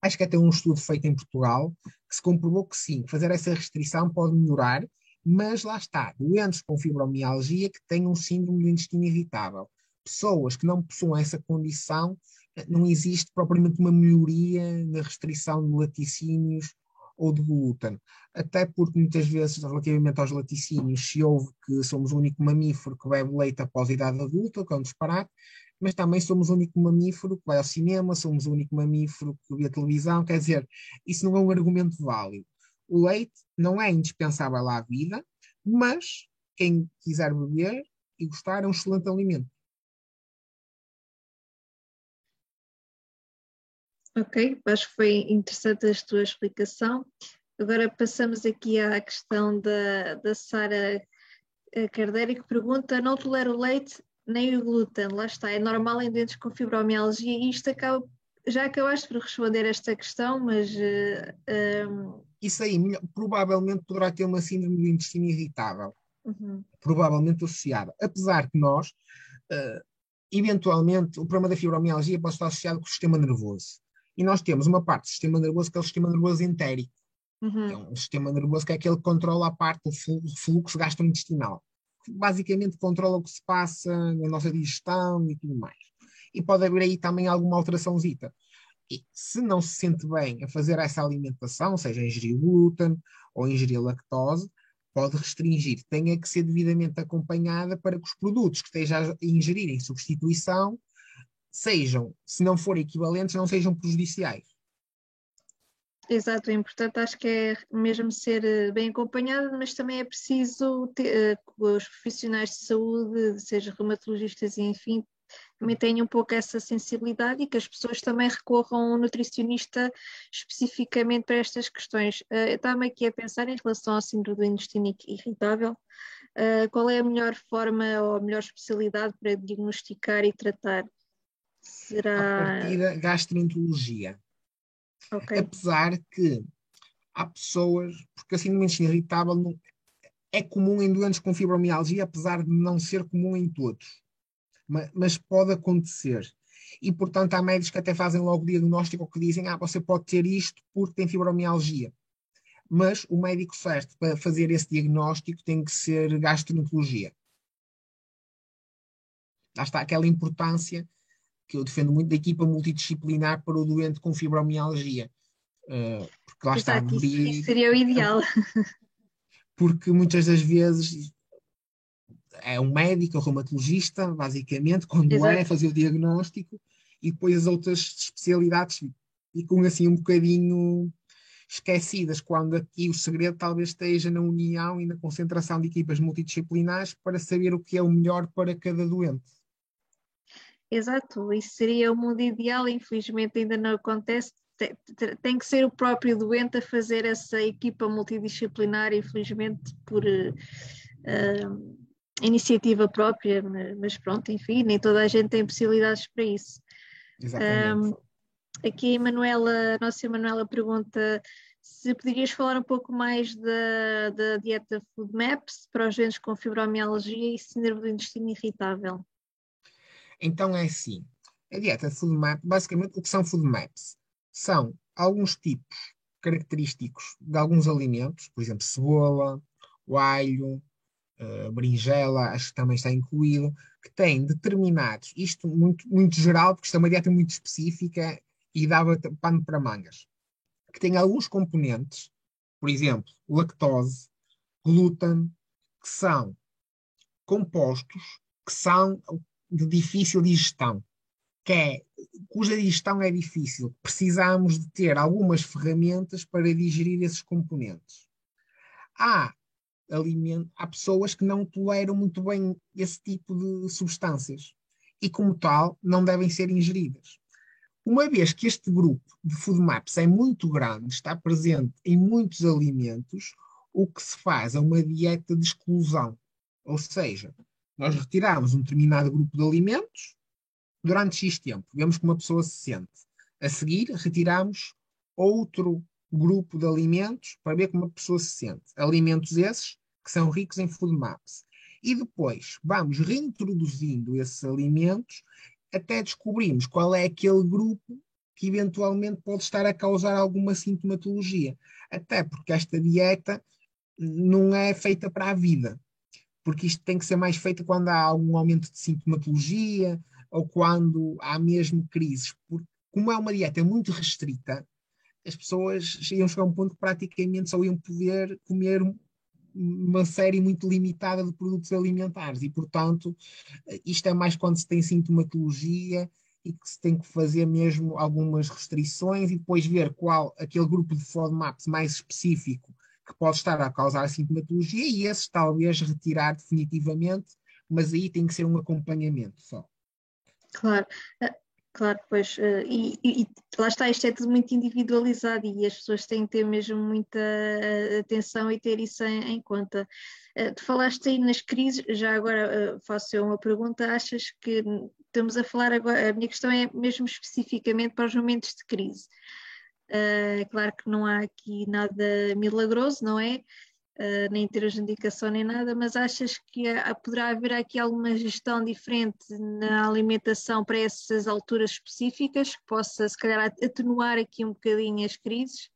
Acho que até um estudo feito em Portugal que se comprovou que sim, fazer essa restrição pode melhorar, mas lá está, doentes com fibromialgia que têm um síndrome do intestino irritável. Pessoas que não possuem essa condição, não existe propriamente uma melhoria na restrição de laticínios ou de glúten. Até porque muitas vezes, relativamente aos laticínios, se ouve que somos o único mamífero que bebe leite após a idade adulta, que é um disparate, mas também somos o único mamífero que vai ao cinema, somos o único mamífero que vê televisão, quer dizer, isso não é um argumento válido. O leite não é indispensável à vida, mas quem quiser beber e gostar é um excelente alimento. Ok, acho que foi interessante a tua explicação. Agora passamos aqui à questão da, da Sara Carderi, que pergunta: não tolero leite nem o glúten, lá está, é normal em dentes com fibromialgia e isto acaba. Já acabaste por responder esta questão, mas. Uh, eh. Isso aí, provavelmente poderá ter uma síndrome do intestino irritável. Uhum. Provavelmente associada. Apesar que nós, uh, eventualmente, o problema da fibromialgia pode estar associado com o sistema nervoso. E nós temos uma parte do sistema nervoso que é o sistema nervoso entérico. Uhum. É um sistema nervoso que é aquele que controla a parte do fluxo gastrointestinal. Que basicamente controla o que se passa na nossa digestão e tudo mais. E pode haver aí também alguma alteraçãozita. E se não se sente bem a fazer essa alimentação, seja ingerir glúten ou ingerir lactose, pode restringir. Tenha que ser devidamente acompanhada para que os produtos que esteja a ingerir em substituição sejam, se não forem equivalentes, não sejam prejudiciais. Exato, é importante, acho que é mesmo ser eh, bem acompanhado, mas também é preciso ter, os profissionais de saúde, seja reumatologistas e enfim, também tenham um pouco essa sensibilidade e que as pessoas também recorram a um nutricionista especificamente para estas questões. Eu estava aqui a pensar em relação ao síndrome do intestino irritável, Uh, qual é a melhor forma ou a melhor especialidade para diagnosticar e tratar? Será. A partir da gastroenterologia. Okay. Apesar que há pessoas, porque a síndrome irritável não, é comum em doentes com fibromialgia, apesar de não ser comum em todos. Mas, pode acontecer. E, portanto, há médicos que até fazem logo o diagnóstico que dizem: ah, você pode ter isto porque tem fibromialgia mas o médico certo para fazer esse diagnóstico tem que ser gastroenterologia. Lá está aquela importância que eu defendo muito da equipa multidisciplinar para o doente com fibromialgia. Uh, porque lá Exato, está. Isso, isso seria o ideal. Porque muitas das vezes é um médico, um reumatologista, basicamente, quando Exato. é, fazer o diagnóstico, e depois as outras especialidades ficam assim um bocadinho esquecidas, quando aqui o segredo talvez esteja na união e na concentração de equipas multidisciplinares para saber o que é o melhor para cada doente. Exato, isso seria o mundo ideal, infelizmente ainda não acontece. Tem que ser o próprio doente a fazer essa equipa multidisciplinar, infelizmente, por uh, iniciativa própria, mas pronto, enfim, nem toda a gente tem possibilidades para isso. Exatamente. Um, Aqui a Manuela, a nossa Manuela pergunta se poderias falar um pouco mais da, da dieta Food Maps para os doentes com fibromialgia e síndrome do intestino irritável. Então é assim, a dieta Food Map, basicamente o que são Food Maps? São alguns tipos característicos de alguns alimentos, por exemplo, cebola, o alho, uh, berinjela, acho que também está incluído, que têm determinados, isto muito, muito geral, porque isto é uma dieta muito específica e dava pano para mangas, que tem alguns componentes, por exemplo, lactose, glúten, que são compostos que são de difícil digestão, que é, cuja digestão é difícil. Precisamos de ter algumas ferramentas para digerir esses componentes. Há, alimento, há pessoas que não toleram muito bem esse tipo de substâncias e, como tal, não devem ser ingeridas. Uma vez que este grupo de food maps é muito grande, está presente em muitos alimentos, o que se faz é uma dieta de exclusão. Ou seja, nós retiramos um determinado grupo de alimentos durante X tempo, vemos como uma pessoa se sente. A seguir, retiramos outro grupo de alimentos para ver como a pessoa se sente. Alimentos esses que são ricos em food maps. E depois vamos reintroduzindo esses alimentos até descobrimos qual é aquele grupo que eventualmente pode estar a causar alguma sintomatologia. Até porque esta dieta não é feita para a vida, porque isto tem que ser mais feita quando há algum aumento de sintomatologia ou quando há mesmo crises. Porque, como é uma dieta muito restrita, as pessoas iam chegar a um ponto que praticamente só iam poder comer uma série muito limitada de produtos alimentares e, portanto, isto é mais quando se tem sintomatologia e que se tem que fazer mesmo algumas restrições e depois ver qual aquele grupo de FODMAPs mais específico que pode estar a causar sintomatologia e esses talvez retirar definitivamente, mas aí tem que ser um acompanhamento só. Claro. Claro, pois, uh, e, e, lá está, isto é tudo muito individualizado e as pessoas têm que ter mesmo muita uh, atenção e ter isso em, em conta. Uh, tu falaste aí nas crises, já agora faço eu uma pergunta, achas que estamos a falar agora, a minha questão é mesmo especificamente para os momentos de crise. claro que não há aqui nada milagroso, não é? Uh, nem ter indicação nem nada, mas achas que há, poderá haver aqui alguma gestão diferente na alimentação para essas alturas específicas que possa, se calhar, atenuar aqui um bocadinho as crises?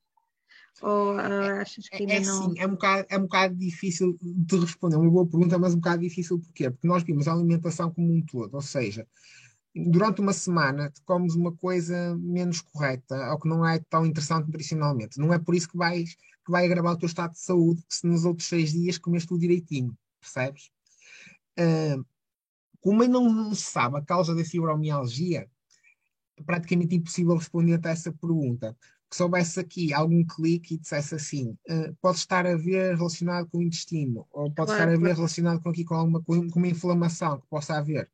Ou uh, achas que ainda é, é não? Sim, é um, bocado, é um bocado difícil de responder, é uma boa pergunta, mas um bocado difícil porquê? Porque nós vimos a alimentação como um todo, ou seja, durante uma semana tu comes uma coisa menos correta ou que não é tão interessante nutricionalmente. Não é por isso que vais que vai agravar o teu estado de saúde se nos outros seis dias comeste tudo direitinho, percebes? Uh, como não se sabe a causa da fibromialgia, é praticamente impossível responder a essa pergunta. que soubesse aqui algum clique e dissesse assim, uh, pode estar a ver relacionado com o intestino, ou pode claro, estar a ver claro. relacionado com aqui com, alguma, com uma inflamação que possa haver.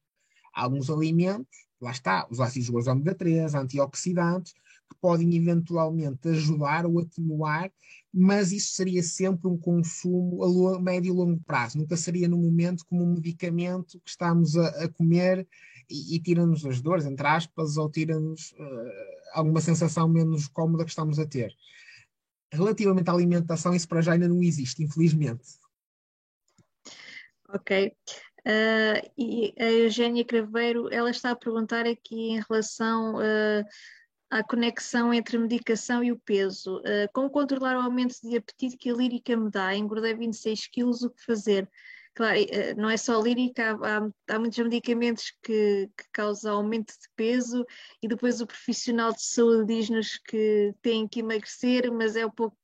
Alguns alimentos, lá está, os ácidos graxos ômega 3, antioxidantes, que podem eventualmente ajudar ou atenuar, mas isso seria sempre um consumo a médio e longo prazo, nunca seria no momento como um medicamento que estamos a, a comer e, e tira-nos as dores, entre aspas, ou tira-nos uh, alguma sensação menos cómoda que estamos a ter. Relativamente à alimentação, isso para já ainda não existe, infelizmente. Ok. Uh, e a Eugénia Craveiro, ela está a perguntar aqui em relação uh, à conexão entre a medicação e o peso. Uh, como controlar o aumento de apetite que a lírica me dá? Engordei 26 quilos, o que fazer? Claro, eh, não é só lírica, há, há, há muitos medicamentos que, que, causam aumento de peso e depois o profissional de saúde diz-nos que tem que emagrecer, mas é um pouco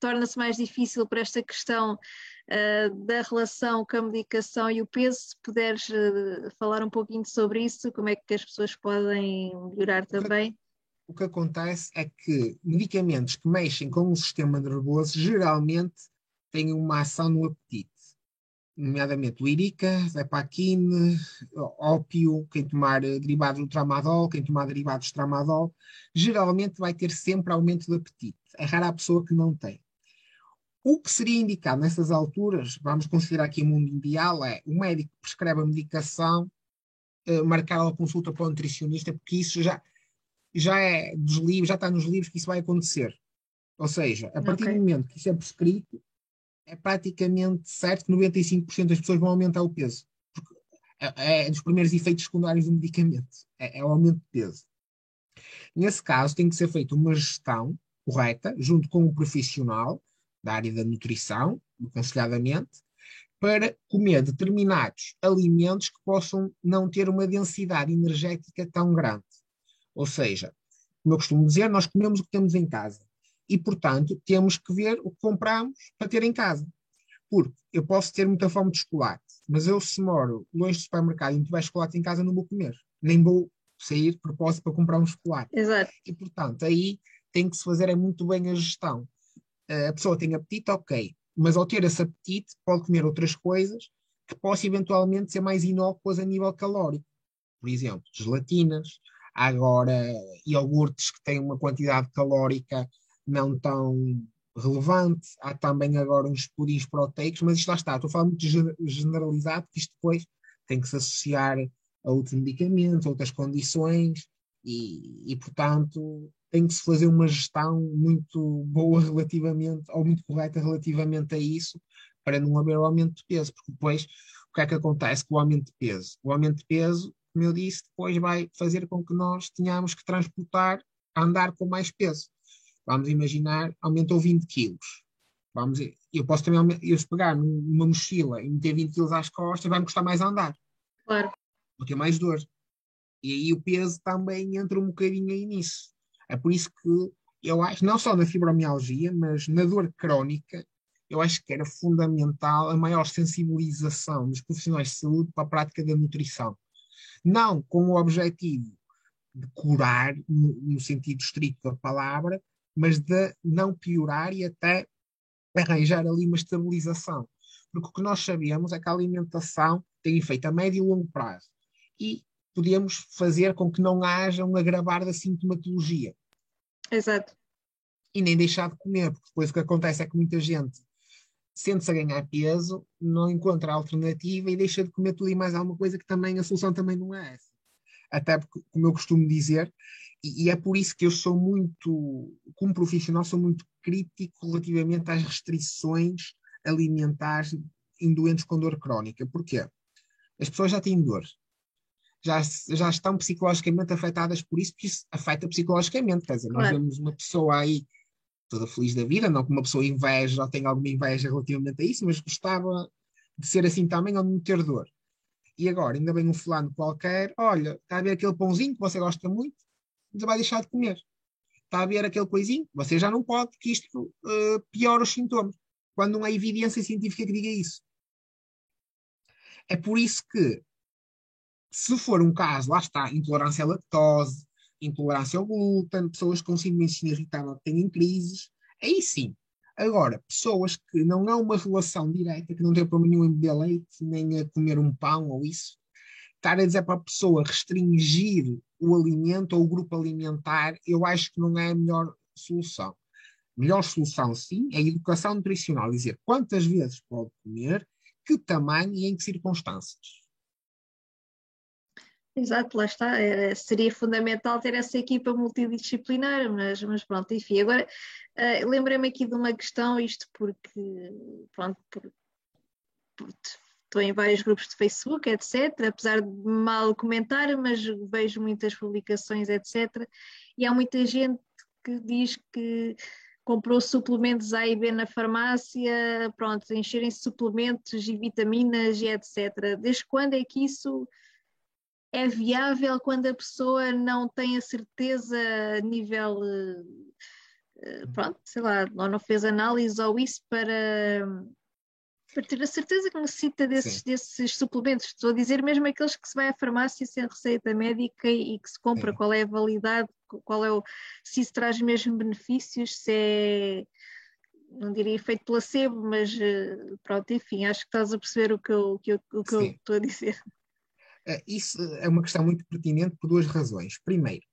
torna-se mais difícil para esta questão uh, da relação com a medicação e o peso. Se puderes uh, falar um pouquinho sobre isso, como é que as pessoas podem melhorar também? O que acontece é que medicamentos que mexem com o sistema nervoso geralmente têm uma ação no apetite nomeadamente o irica, zepaquine, ópio, quem tomar derivados do tramadol, quem tomar derivados de tramadol, geralmente vai ter sempre aumento de apetite. É rara a pessoa que não tem. O que seria indicado nessas alturas, vamos considerar aqui o mundo ideal, é o médico prescreve a medicação, eh, marcar a consulta para o nutricionista, porque isso já, já é dos livros, já está nos livros que isso vai acontecer. Ou seja, a partir okay. do momento que isso é prescrito, é praticamente certo que 95% das pessoas vão aumentar o peso. É, é, dos primeiros efeitos secundários do medicamento. É, é o aumento de peso. Nesse caso, tem que ser feita uma gestão correta, junto com um profissional da área da nutrição, aconselhadamente, para comer determinados alimentos que possam não ter uma densidade energética tão grande. Ou seja, como eu costumo dizer, nós comemos o que temos em casa e, portanto, temos que ver o que compramos para ter em casa. Porque eu posso ter muita fome de chocolate, mas eu, se moro longe do supermercado e não tiver chocolate em casa, não vou comer. Nem vou sair de propósito para comprar um chocolate. Exato. E, portanto, aí tem que se fazer é muito bem a gestão. A pessoa tem apetite, ok, mas ao ter esse apetite, pode comer outras coisas que possam eventualmente ser mais inócuas a nível calórico. Por exemplo, gelatinas, agora iogurtes que têm uma quantidade calórica não tão relevante. Há também agora uns pudins proteicos, mas isto lá está. Estou a falar muito generalizado, porque isto depois tem que se associar a outros medicamentos, a outras condições, e, e portanto tem que se fazer uma gestão muito boa relativamente, ou muito correta relativamente a isso, para não haver aumento de peso, porque depois o que é que acontece com o aumento de peso? O aumento de peso, como eu disse, depois vai fazer com que nós tenhamos que transportar, andar com mais peso. Vamos imaginar, aumentou 20 quilos. Vamos, eu posso também eu se pegar numa mochila e meter 20 quilos às costas, vai-me custar mais a andar. Claro. Vou ter mais dor. E aí o peso também entra um bocadinho aí nisso. É por isso que eu acho, não só na fibromialgia, mas na dor crónica, eu acho que era fundamental a maior sensibilização dos profissionais de saúde para a prática da nutrição. Não com o objetivo de curar, no, no sentido estrito da palavra, mas de não piorar e até arranjar ali uma estabilização. Porque o que nós sabemos é que a alimentação tem efeito a médio e longo prazo. E podemos fazer com que não haja um agravar da sintomatologia. Exato. E nem deixar de comer, porque depois o que acontece é que muita gente sente-se a ganhar peso, não encontra alternativa e deixa de comer tudo e mais alguma coisa que também a solução também não é essa. Até porque, como eu costumo dizer, e, e, é por isso que eu sou muito, como profissional, sou muito crítico relativamente às restrições alimentares em doentes com dor crónica. Porquê? As pessoas já têm dor. Já, já estão psicologicamente afetadas por isso, porque isso afeta psicologicamente. Quer dizer, claro. nós vemos uma pessoa aí toda feliz da vida, não que uma pessoa inveja ou tenha alguma inveja relativamente a isso, mas gostava de ser assim também ou de não ter dor. E agora, ainda bem um fulano qualquer, olha, está a ver aquele pãozinho que você gosta muito, você vai deixar de comer. Está a ver aquele coisinho? Você já não pode, porque isto uh, piora os sintomas. Quando não há evidência científica que diga isso. É por isso que, se for um caso, lá está, intolerância à lactose, intolerância ao glúten, pessoas com síndrome de irritável que têm crises, aí sim. Agora, pessoas que não há uma relação direta, que não têm problema nenhum em beber leite, nem a comer um pão ou isso, estar a dizer para a pessoa restringir o alimento ou o grupo alimentar, eu acho que não é a melhor solução. Melhor solução, sim, é a educação nutricional, dizer quantas vezes pode comer, que tamanho e em que circunstâncias. Exato, lá está. Seria fundamental ter essa equipa multidisciplinar, mas, mas pronto, enfim. Agora, uh, lembrei-me aqui de uma questão, isto porque, pronto, por, por, estou em vários grupos de Facebook, etc. Apesar de mal comentar, mas vejo muitas publicações, etc. E há muita gente que diz que comprou suplementos A e B na farmácia, pronto, encherem suplementos e vitaminas e etc. Desde quando é que isso é viável quando a pessoa não tem a certeza a nível, eh, pronto, sei lá, ou não fez análise ou isso para, para ter a certeza que necessita desses, desses suplementos. Estou a dizer mesmo aqueles que se vai à farmácia sem receita médica e que se compra, Sim. qual é a validade, qual é o, se isso traz mesmo benefícios, se é não diria efeito placebo, mas eh, pronto, enfim, acho que estás a perceber o que eu, que eu, o que eu estou a dizer. Uh, isso é uma questão muito pertinente por duas razões. Primeiro,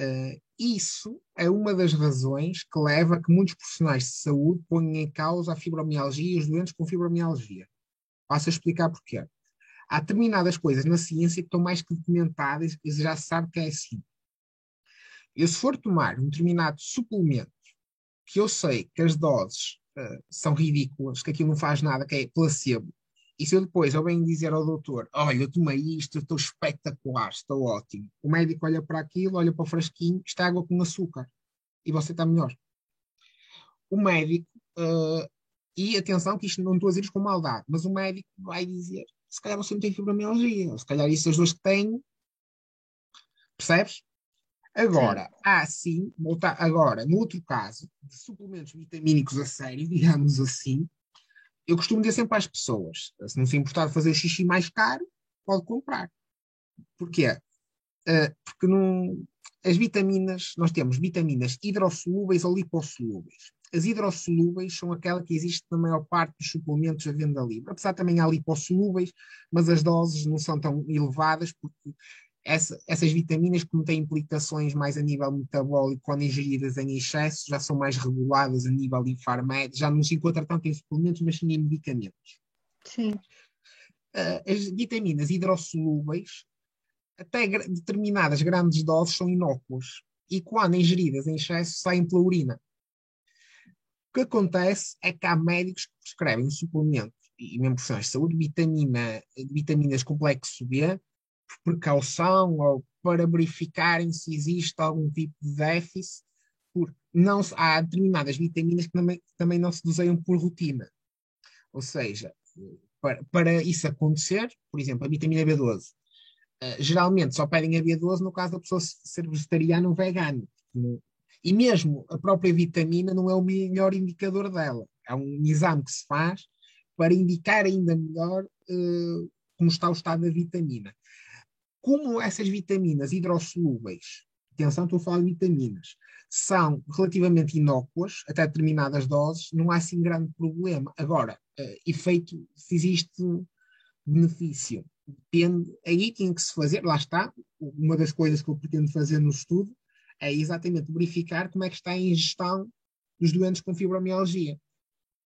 uh, isso é uma das razões que leva a que muitos profissionais de saúde ponham em causa a fibromialgia e os doentes com fibromialgia. Passo a explicar porquê. Há determinadas coisas na ciência que estão mais que documentadas e já se sabe que é assim. Eu, se for tomar um determinado suplemento, que eu sei que as doses uh, são ridículas, que aquilo não faz nada, que é placebo, e se eu depois eu venho dizer ao doutor, olha, eu tomei isto, estou espetacular, estou ótimo. O médico olha para aquilo, olha para o frasquinho, está água com açúcar. E você está melhor. O médico, uh, e atenção que isto não estou a dizer com maldade, mas o médico vai dizer, se calhar você não tem fibromialgia, ou se calhar isso as duas que tenho. Percebes? Agora, sim. há sim, voltar agora, no outro caso, de suplementos vitamínicos a sério, digamos assim, eu costumo dizer sempre às pessoas: se não se importar de fazer xixi mais caro, pode comprar. Porquê? Uh, porque não, as vitaminas, nós temos vitaminas hidrossolúveis ou lipossolúveis. As hidrossolúveis são aquela que existe na maior parte dos suplementos à venda livre. Apesar também há lipossolúveis, mas as doses não são tão elevadas porque essa, essas vitaminas, como têm implicações mais a nível metabólico, quando ingeridas em excesso, já são mais reguladas a nível linfarmédico, já não se encontra tanto em suplementos, mas sim em medicamentos. Sim. Uh, as vitaminas hidrossolúveis, até determinadas grandes doses, são inócuas e quando ingeridas em excesso, saem pela urina. O que acontece é que há médicos que prescrevem um suplemento, e mesmo profissionais de saúde, vitamina, vitaminas complexo B, precaução ou para verificarem se existe algum tipo de déficit, porque não, há determinadas vitaminas que também, também não se doseiam por rotina. Ou seja, para, para isso acontecer, por exemplo, a vitamina B12, uh, eh, geralmente só pedem a B12 no caso da pessoa ser vegetariana ou vegana. E mesmo a própria vitamina não é o melhor indicador dela. É um exame que se faz para indicar ainda melhor uh, como está o estado da vitamina como essas vitaminas hidrossolúveis, atenção, estou a falar de vitaminas, são relativamente inócuas, até determinadas doses, não há assim grande problema. Agora, uh, efeito, se existe benefício, depende, aí tem que se fazer, lá está, uma das coisas que eu pretendo fazer no estudo é exatamente verificar como é que está a ingestão dos doentes com fibromialgia.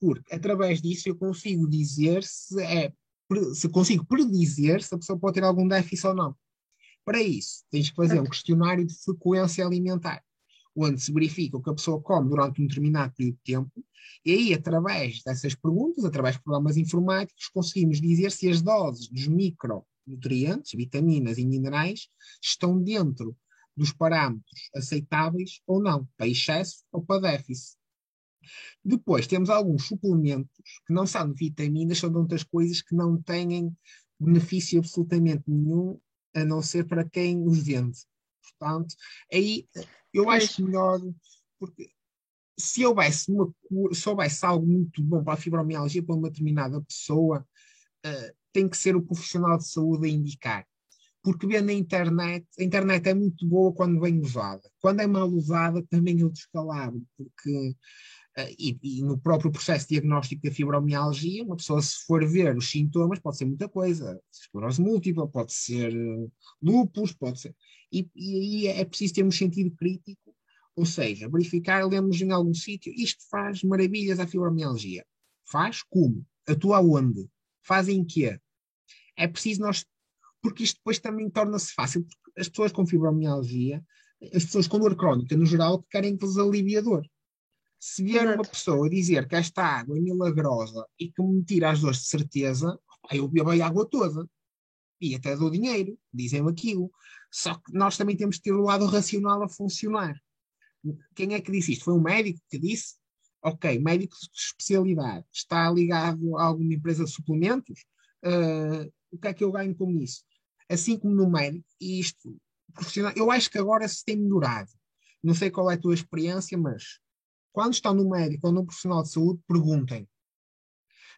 Porque através disso eu consigo dizer se é se consigo predizer se a pessoa pode ter algum déficit ou não. Para isso, tens que fazer um questionário de frequência alimentar, onde se verifica o que a pessoa come durante um determinado período de tempo, e aí, através dessas perguntas, através de programas informáticos, conseguimos dizer se as doses dos micronutrientes, vitaminas e minerais, estão dentro dos parâmetros aceitáveis ou não, para excesso ou para déficit. Depois temos alguns suplementos que não são de vitaminas, são de outras coisas que não têm benefício absolutamente nenhum a não ser para quem os vende. Portanto, aí eu acho melhor, porque se houvesse, uma cura, se houvesse algo muito bom para a fibromialgia para uma determinada pessoa, uh, tem que ser o profissional de saúde a indicar. porque vê na internet, a internet é muito boa quando bem usada. Quando é mal usada, também é o descalabro, porque e, e, no próprio processo diagnóstico da fibromialgia, uma pessoa, se for ver os sintomas, pode ser muita coisa. Esclerose múltipla, pode ser uh, lúpus, pode ser. E, aí é preciso termos sentido crítico, ou seja, verificar, lemos em algum sítio, isto faz maravilhas à fibromialgia. Faz como? Atua onde? Fazem quê? É preciso nós porque isto depois também torna-se fácil, porque as pessoas com fibromialgia, as pessoas com dor crónica, no geral, querem que lhes alivie a dor. Se vier Exato. uma pessoa dizer que esta água é milagrosa e que me tira as dores de certeza, eu bebo a água toda. E até dou dinheiro, dizem-me aquilo. Só que nós também temos que ter o lado racional a funcionar. Quem é que disse isto? Foi um médico que disse? Ok, médico de especialidade. Está ligado a alguma empresa de suplementos? Uh, o que é que eu ganho com isso? Assim como no médico, e isto, profissional, eu acho que agora se tem melhorado. Não sei qual é a tua experiência, mas quando estão no médico ou no profissional de saúde, perguntem.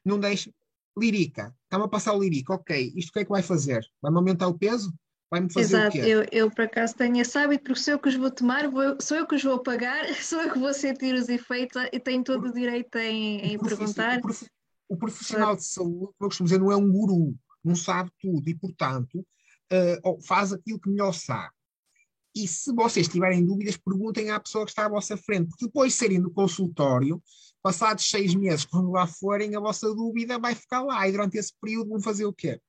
Não deixem. Lirica, está-me a passar o lirica, ok, isto o que é que vai fazer? Vai-me aumentar o peso? Vai-me fazer Exato, o quê? Eu, eu por acaso tenho esse hábito, porque sou eu que os vou tomar, vou, sou eu que os vou pagar, sou eu que vou sentir os efeitos e tenho todo o direito em, em perguntar. O, prof, o profissional de saúde, como eu costumo dizer, não é um guru, não sabe tudo e, portanto, uh, faz aquilo que melhor sabe. E se vocês tiverem dúvidas, perguntem à pessoa que está à vossa frente, porque depois de serem do consultório, passados seis meses, quando lá forem, a vossa dúvida vai ficar lá. E durante esse período vão fazer o quê?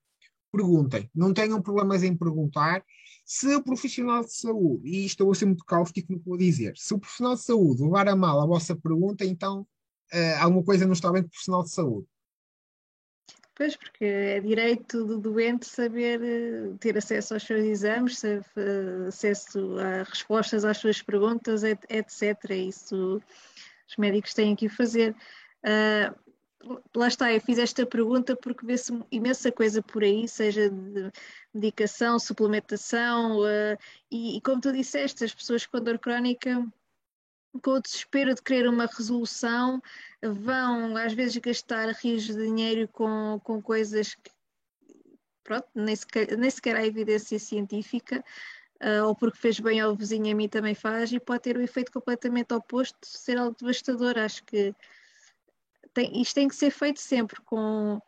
Perguntem. Não tenham problemas em perguntar. Se o profissional de saúde, e eu vou ser muito cáustico no que vou dizer, se o profissional de saúde levar a mal a vossa pergunta, então uh, alguma coisa não está bem com o profissional de saúde. Pois, porque é direito do doente saber eh, ter acesso aos seus exames, acesso a respostas às suas perguntas, etc. Isso os médicos têm que fazer. Uh, lá está, eu fiz esta pergunta porque vê-se imensa coisa por aí, seja de medicação, suplementação, uh, e, e, como tu disseste, as pessoas com dor crónica com o desespero de querer uma resolução, vão às vezes gastar rios de dinheiro com, com coisas que pronto, nem sequer, nem sequer há evidência científica, uh, ou porque fez bem ao vizinho, a mim também faz, e pode ter o um efeito completamente oposto, ser algo devastador. Acho que tem, isto tem que ser feito sempre com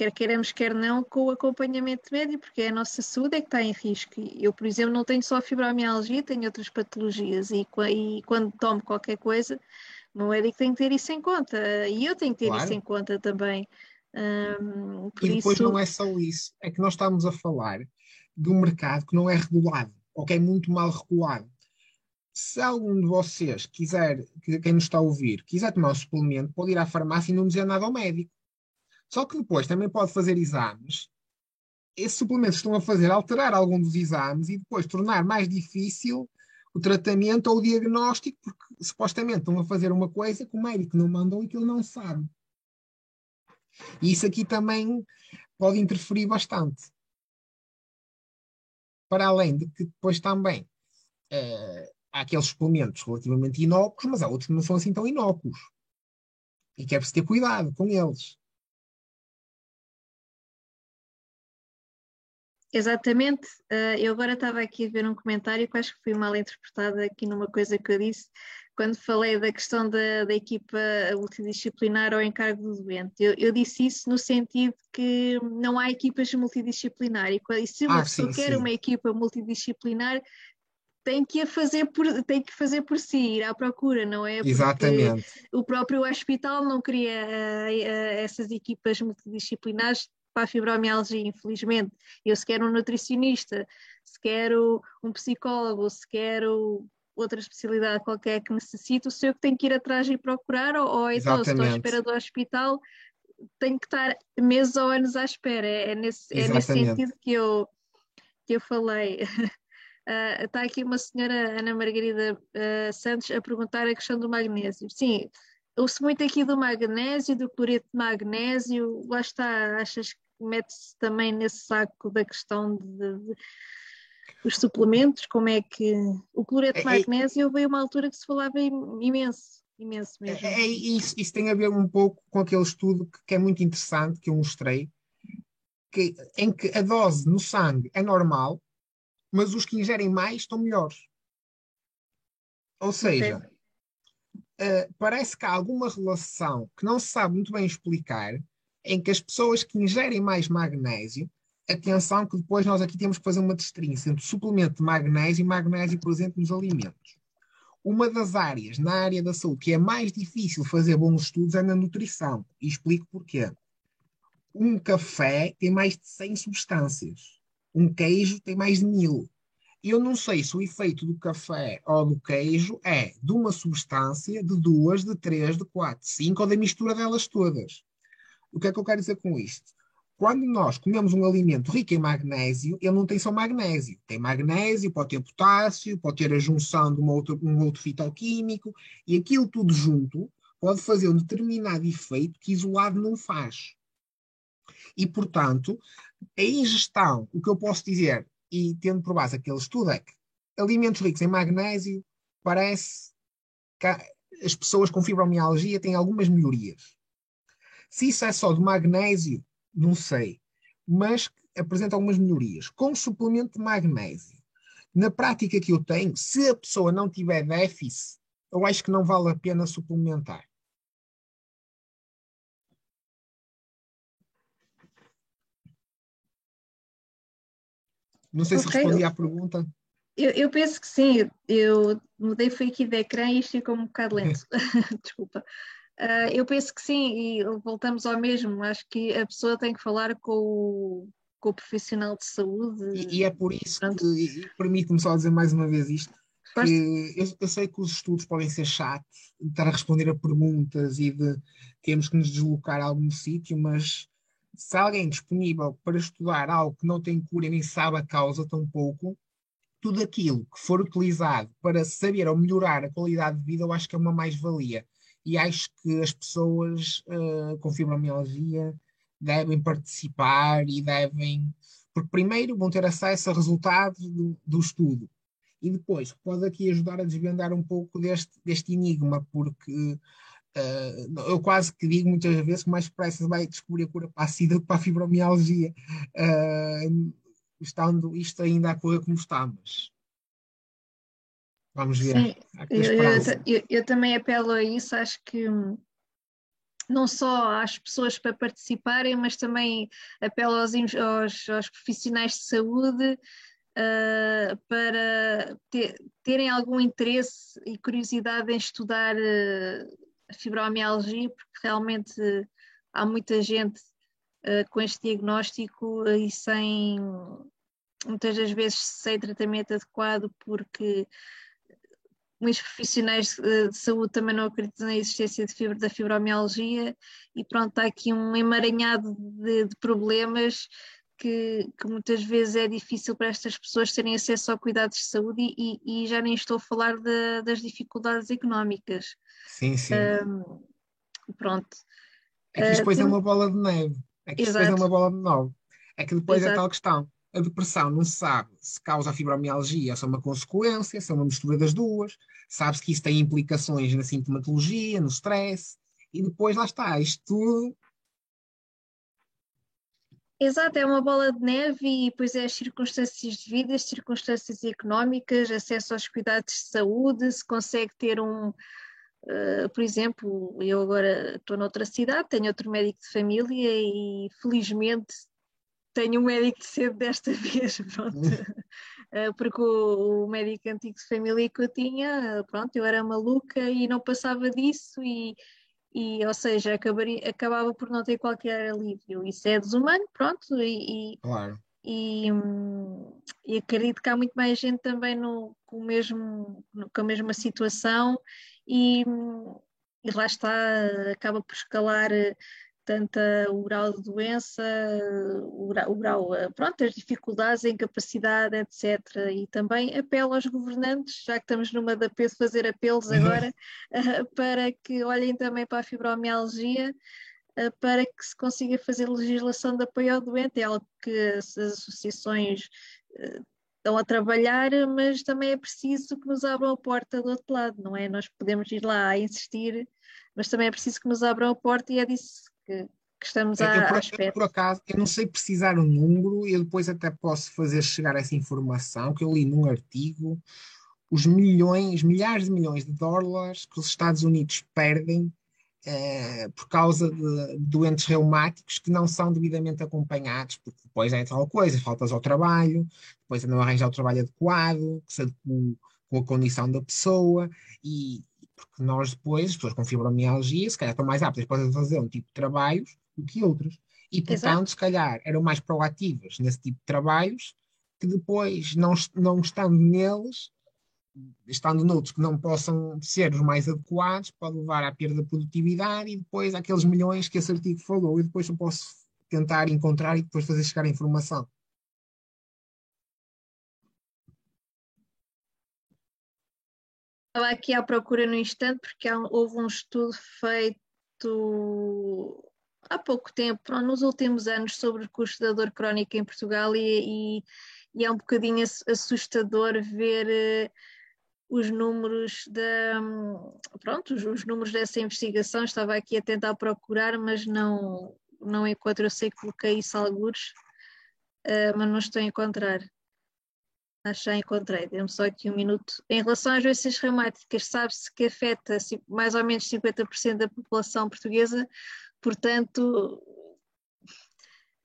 quer queiramos, quer não, com o acompanhamento médico, porque é a nossa saúde é que está em risco. Eu, por exemplo, não tenho só fibromialgia, tenho outras patologias e, e quando tomo qualquer coisa, o meu médico tem que ter isso em conta e eu tenho que ter claro. isso em conta também. Um, e depois isso... não é só isso, é que nós estamos a falar de um mercado que não é regulado, ou que é muito mal regulado. Se algum de vocês quiser, quem nos está a ouvir, quiser tomar um suplemento, pode ir à farmácia e não dizer nada ao médico só que depois também pode fazer exames. Esses suplementos estão a fazer alterar algum dos exames e depois tornar mais difícil o tratamento ou o diagnóstico, porque supostamente estão a fazer uma coisa que o médico não mandou e que ele não sabe. E isso aqui também pode interferir bastante. Para além de que depois também uh, há aqueles suplementos relativamente inócuos, mas há outros que não são assim tão inócuos. E que é preciso ter cuidado com eles. Exatamente. Uh, eu agora estava aqui a ver um comentário que acho que foi mal interpretado aqui numa coisa que eu disse, quando falei da questão da, da equipa multidisciplinar ao encargo do doente. Eu, eu, disse isso no sentido que não há equipas multidisciplinar e, e se uma ah, pessoa sim, quer sim. uma equipa multidisciplinar, tem que, a fazer por, tem que fazer por si, ir à procura, não é? Porque Exatamente. O próprio hospital não cria uh, uh, essas equipas multidisciplinares para a fibromialgia, infelizmente. Eu se quero um nutricionista, se quero um psicólogo, se quero outra especialidade qualquer que necessito, sou eu que tenho que ir atrás e procurar, ou, ou então se estou à espera do hospital, tenho que estar meses ou anos à espera. É, é nesse, é nesse sentido que eu, que eu falei. Uh, está aqui uma senhora, Ana Margarida uh, Santos, a perguntar a questão do magnésio. Sim, ouço muito aqui do magnésio, do cloreto de magnésio, lá está, achas que mete-se também nesse saco da questão de, de, os suplementos, como é que o cloreto de é, é magnésio veio uma altura que se falava imenso, imenso mesmo. É, é, isso, isso tem a ver um pouco com aquele estudo que, que é muito interessante, que eu mostrei, que, em que a dose no sangue é normal, mas os que ingerem mais estão melhores. Ou seja, uh, parece que há alguma relação que não se sabe muito bem explicar em que as pessoas que ingerem mais magnésio, atenção que depois nós aqui temos que fazer uma distinção entre suplemento de magnésio e magnésio presente nos alimentos. Uma das áreas na área da saúde que é mais difícil fazer bons estudos é na nutrição. E explico porquê. Um café tem mais de 100 substâncias. Um queijo tem mais de mil. Eu não sei se o efeito do café ou do queijo é de uma substância, de duas, de três, de quatro, de cinco ou da mistura delas todas. O que é que eu quero dizer com isto? Quando nós comemos um alimento rico em magnésio, ele não tem só magnésio. Tem magnésio, pode ter potássio, pode ter a junção de um outro, um outro fitoquímico, e aquilo tudo junto pode fazer um determinado efeito que isolado não faz. E, portanto, a ingestão, o que eu posso dizer, e tendo por base aquele estudo, é que alimentos ricos em magnésio parece que as pessoas com fibromialgia têm algumas melhorias. Se isso é só de magnésio, não sei. Mas apresenta algumas melhorias. Com suplemento de magnésio, na prática que eu tenho, se a pessoa não tiver déficit, eu acho que não vale a pena suplementar. Não sei okay. se respondi à pergunta. Eu, eu, penso que sim. Eu mudei foi aqui de ecrã e isto ficou um bocado lento. Desculpa. Uh, eu penso que sim, e voltamos ao mesmo. Acho que a pessoa tem que falar com o, com o profissional de saúde. E, e é por isso Pronto. que, permite-me só dizer mais uma vez isto, que eu, eu, sei que os estudos podem ser chatos, de estar a responder a perguntas e de termos que nos deslocar a algum sítio, mas se alguém disponível para estudar algo que não tem cura e nem sabe a causa tão pouco, tudo aquilo que for utilizado para saber ou melhorar a qualidade de vida, eu acho que é uma mais-valia. E acho que as pessoas uh, com fibromialgia devem participar e devem. Porque, primeiro, vão ter acesso a resultados do, do estudo. E depois, pode aqui ajudar a desvendar um pouco deste, deste enigma, porque Uh, eu quase que digo muitas vezes que mais depressa vai descobrir a cura para a SIDA do que para a fibromialgia, uh, estando isto ainda a correr como está, mas vamos ver. Sim, eu, eu, eu, também apelo a isso, acho que não só às pessoas para participarem, mas também apelo aos, aos, aos profissionais de saúde uh, para ter, terem algum interesse e curiosidade em estudar uh, a fibromialgia, porque realmente há muita gente uh, com este diagnóstico e sem, muitas das vezes, sem tratamento adequado, porque muitos profissionais de saúde também não acreditam na existência de fibra, da fibromialgia e pronto, há aqui um emaranhado de, de problemas que, que, muitas vezes é difícil para estas pessoas terem acesso a cuidados de saúde e, e já nem estou a falar de, das dificuldades económicas. Sim, sim. Um, pronto. É que depois uh, é uma bola de neve. É que depois é uma bola de neve. É que depois é Exato. é tal questão. A depressão não se sabe se causa fibromialgia, se é uma consequência, se é uma mistura das duas. Sabe-se que isso tem implicações na sintomatologia, no stress. E depois lá está, isto tudo Exato, é uma bola de neve e depois é as circunstâncias de vida, as circunstâncias económicas, acesso aos cuidados de saúde, se consegue ter um, uh, por exemplo, eu agora estou noutra cidade, tenho outro médico de família e felizmente tenho um médico de cedo desta vez, pronto, uh, porque o, o, médico antigo de família que eu tinha, pronto, eu era maluca e não passava disso e e, ou seja, acabaria, acabava por não ter qualquer alívio. Isso é desumano, pronto, e, claro. e, e, acredito que há muito mais gente também no, com, o mesmo, com a mesma situação e, e lá está, acaba por escalar tanto o grau de doença, o grau, o grau, eh, pronto, as dificuldades, a incapacidade, etc. E também apelo aos governantes, já que estamos numa da de fazer apelos uhum. agora, uh, para que olhem também para a fibromialgia, uh, para que se consiga fazer legislação de apoio ao doente, é algo que as associações estão a trabalhar, mas também é preciso que nos abram a porta do outro lado, não é? Nós podemos ir lá a insistir, mas também é preciso que nos abram a porta e é disso que, que estamos Eu, à, por, à eu, espera. por acaso, eu não sei precisar o número, eu depois até posso fazer chegar essa informação que eu li num artigo, os milhões, milhares de milhões de dólares que os Estados Unidos perdem eh, por causa de doentes reumáticos que não são devidamente acompanhados, porque depois é tal coisa, faltas ao trabalho, depois não arranjar o trabalho adequado, que se adequa com a condição da pessoa, e porque nós depois, as pessoas com fibromialgia, se calhar estão mais aptas para fazer um tipo de trabalhos do que outros. E, portanto, Exato. se calhar eram mais proativas nesse tipo de trabalhos, que depois, não, não estando neles, estando noutros que não possam ser os mais adequados, pode levar à perda de produtividade e depois àqueles milhões que esse artigo falou. E depois eu posso tentar encontrar e depois fazer chegar a informação. Estava aqui à procura no instante porque há houve um estudo feito há pouco tempo, nos últimos anos, sobre o custo da dor crónica em Portugal e, e- e é um bocadinho ass- assustador ver eh, os números da, pronto, os, os números dessa investigação. Estava aqui a tentar procurar, mas não, não encontro. Eu sei que coloquei isso algures, eh, mas não estou a encontrar. Acho que já encontrei, dê-me só aqui um minuto. Em relação às doenças reumáticas, sabe-se que afeta mais ou menos 50% da população portuguesa, portanto,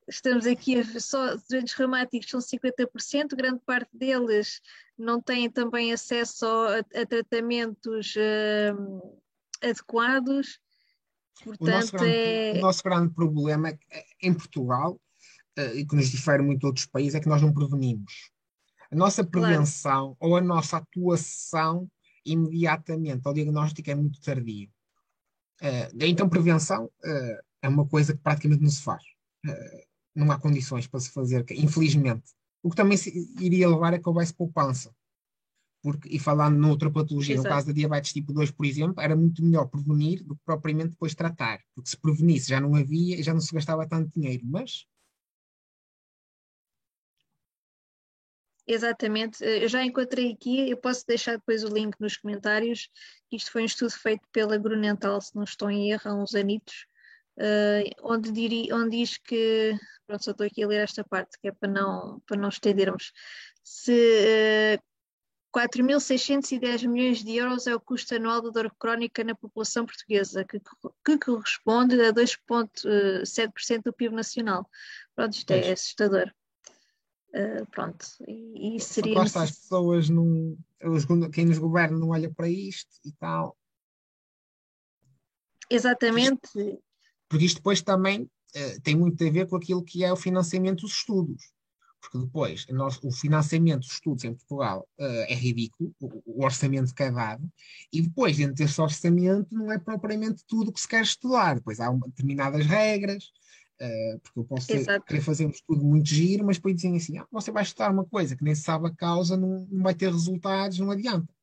estamos aqui a só doentes reumáticos são 50%, grande parte deles não têm também acesso a, a tratamentos hum, adequados, O nosso portanto grande, é... o nosso grande problema é que, em Portugal, eh, e que nos difere muito de outros países, é que nós não prevenimos. A nossa Claro. prevenção ou a nossa atuação imediatamente ao diagnóstico é muito tardia. Eh, então, prevenção eh, é uma coisa que praticamente não se faz. Eh, não há condições para se fazer, infelizmente. O que também iria levar a que houvesse poupança. Porque, e falando noutra patologia, Exato. no caso da diabetes tipo 2, por exemplo, era muito melhor prevenir do que propriamente depois tratar. Porque se prevenisse já não havia e já não se gastava tanto dinheiro. Mas Exatamente, Eh, eu já encontrei aqui, eu posso deixar depois o link nos comentários. Isto foi um estudo feito pela Grunenthal, se não estou em erro, há uns anitos, eh, onde, diri, onde diz que, pronto, só estou aqui a ler esta parte, que é para não, para não estendermos. Se eh, 4.610 milhões de euros é o custo anual da dor crónica na população portuguesa, que, que corresponde a 2,7% do PIB nacional. Pronto, isto é Pois. assustador. Uh, pronto, e, e seria está, as pessoas não. os quem nos governa não olha para isto e tal. exatamente, Porque isto depois também eh, tem muito a ver com aquilo que é o financiamento dos estudos. Porque depois, o nosso- o financiamento dos estudos em Portugal eh, é ridículo, o, o orçamento que é dado, e depois, dentro desse orçamento, não é propriamente tudo o que se quer estudar. Depois há uma- determinadas regras, eh, porque eu posso ter- querer fazer um estudo muito giro, mas depois dizem assim: ah, você vai estudar uma coisa que nem se sabe a causa, não, não vai ter resultados, não adianta.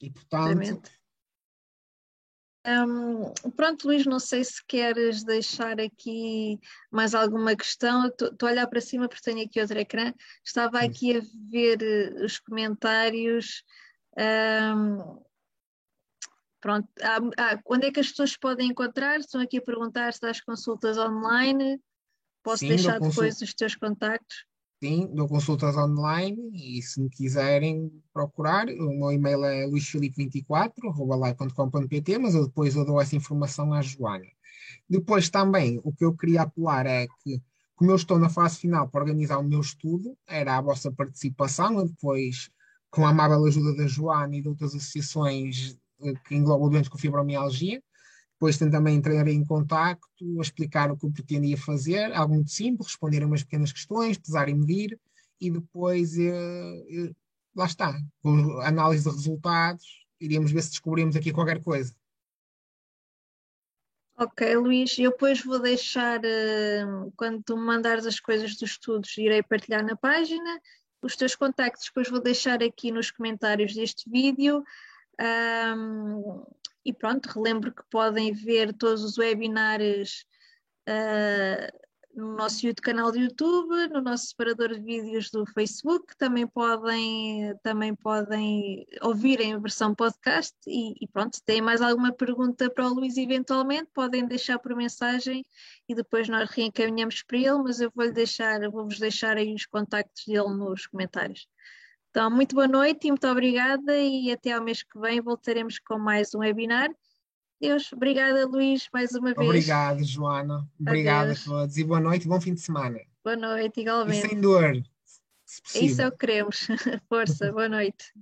E portanto. Hum, pronto, Luís, não sei se queres deixar aqui mais alguma questão. Estou a olhar para cima porque tenho aqui outro ecrã. Estava aqui a ver eh, os comentários. Hum, pronto, há- há- onde é que as pessoas podem encontrar? Estão aqui a perguntar se das consultas online. Posso Sim, deixar depois os teus contactos. Sim, dou consultas online e se me quiserem procurar, o meu e-mail é luisfilipe24.com.pt, mas eu depois eu dou essa informação à Joana. Depois também, o que eu queria apelar é que, como eu estou na fase final para organizar o meu estudo, era a vossa participação, eu depois, com a amável ajuda da Joana e de outras associações que englobam doentes com fibromialgia, depois também entrar em contacto, a explicar o que eu pretendia fazer, algo muito simples, responder a umas pequenas questões, pesar e medir, e depois, eh, eh, lá está, com análise de resultados, iríamos ver se descobrimos aqui qualquer coisa. Ok, Luís, eu depois vou deixar, eh, quando tu me mandares as coisas dos estudos, irei partilhar na página. Os teus contactos depois vou deixar aqui nos comentários deste vídeo. Ahm, e pronto, relembro que podem ver todos os webinars ah, no nosso canal do YouTube, no nosso separador de vídeos do Facebook, também podem, também podem ouvir em versão podcast e, e pronto, se têm mais alguma pergunta para o Luís eventualmente, podem deixar por mensagem e depois nós reencaminhamos para ele, mas eu vou-lhe deixar, vou-vos deixar aí os contactos dele nos comentários. Então, muito boa noite e muito obrigada e até ao mês que vem voltaremos com mais um webinar. Deus, obrigada Luís, mais uma vez. Obrigado, Joana. Obrigada a todos e boa noite e bom fim de semana. Boa noite, igualmente. E sem dor, se. Isso é o que queremos. Força, boa noite.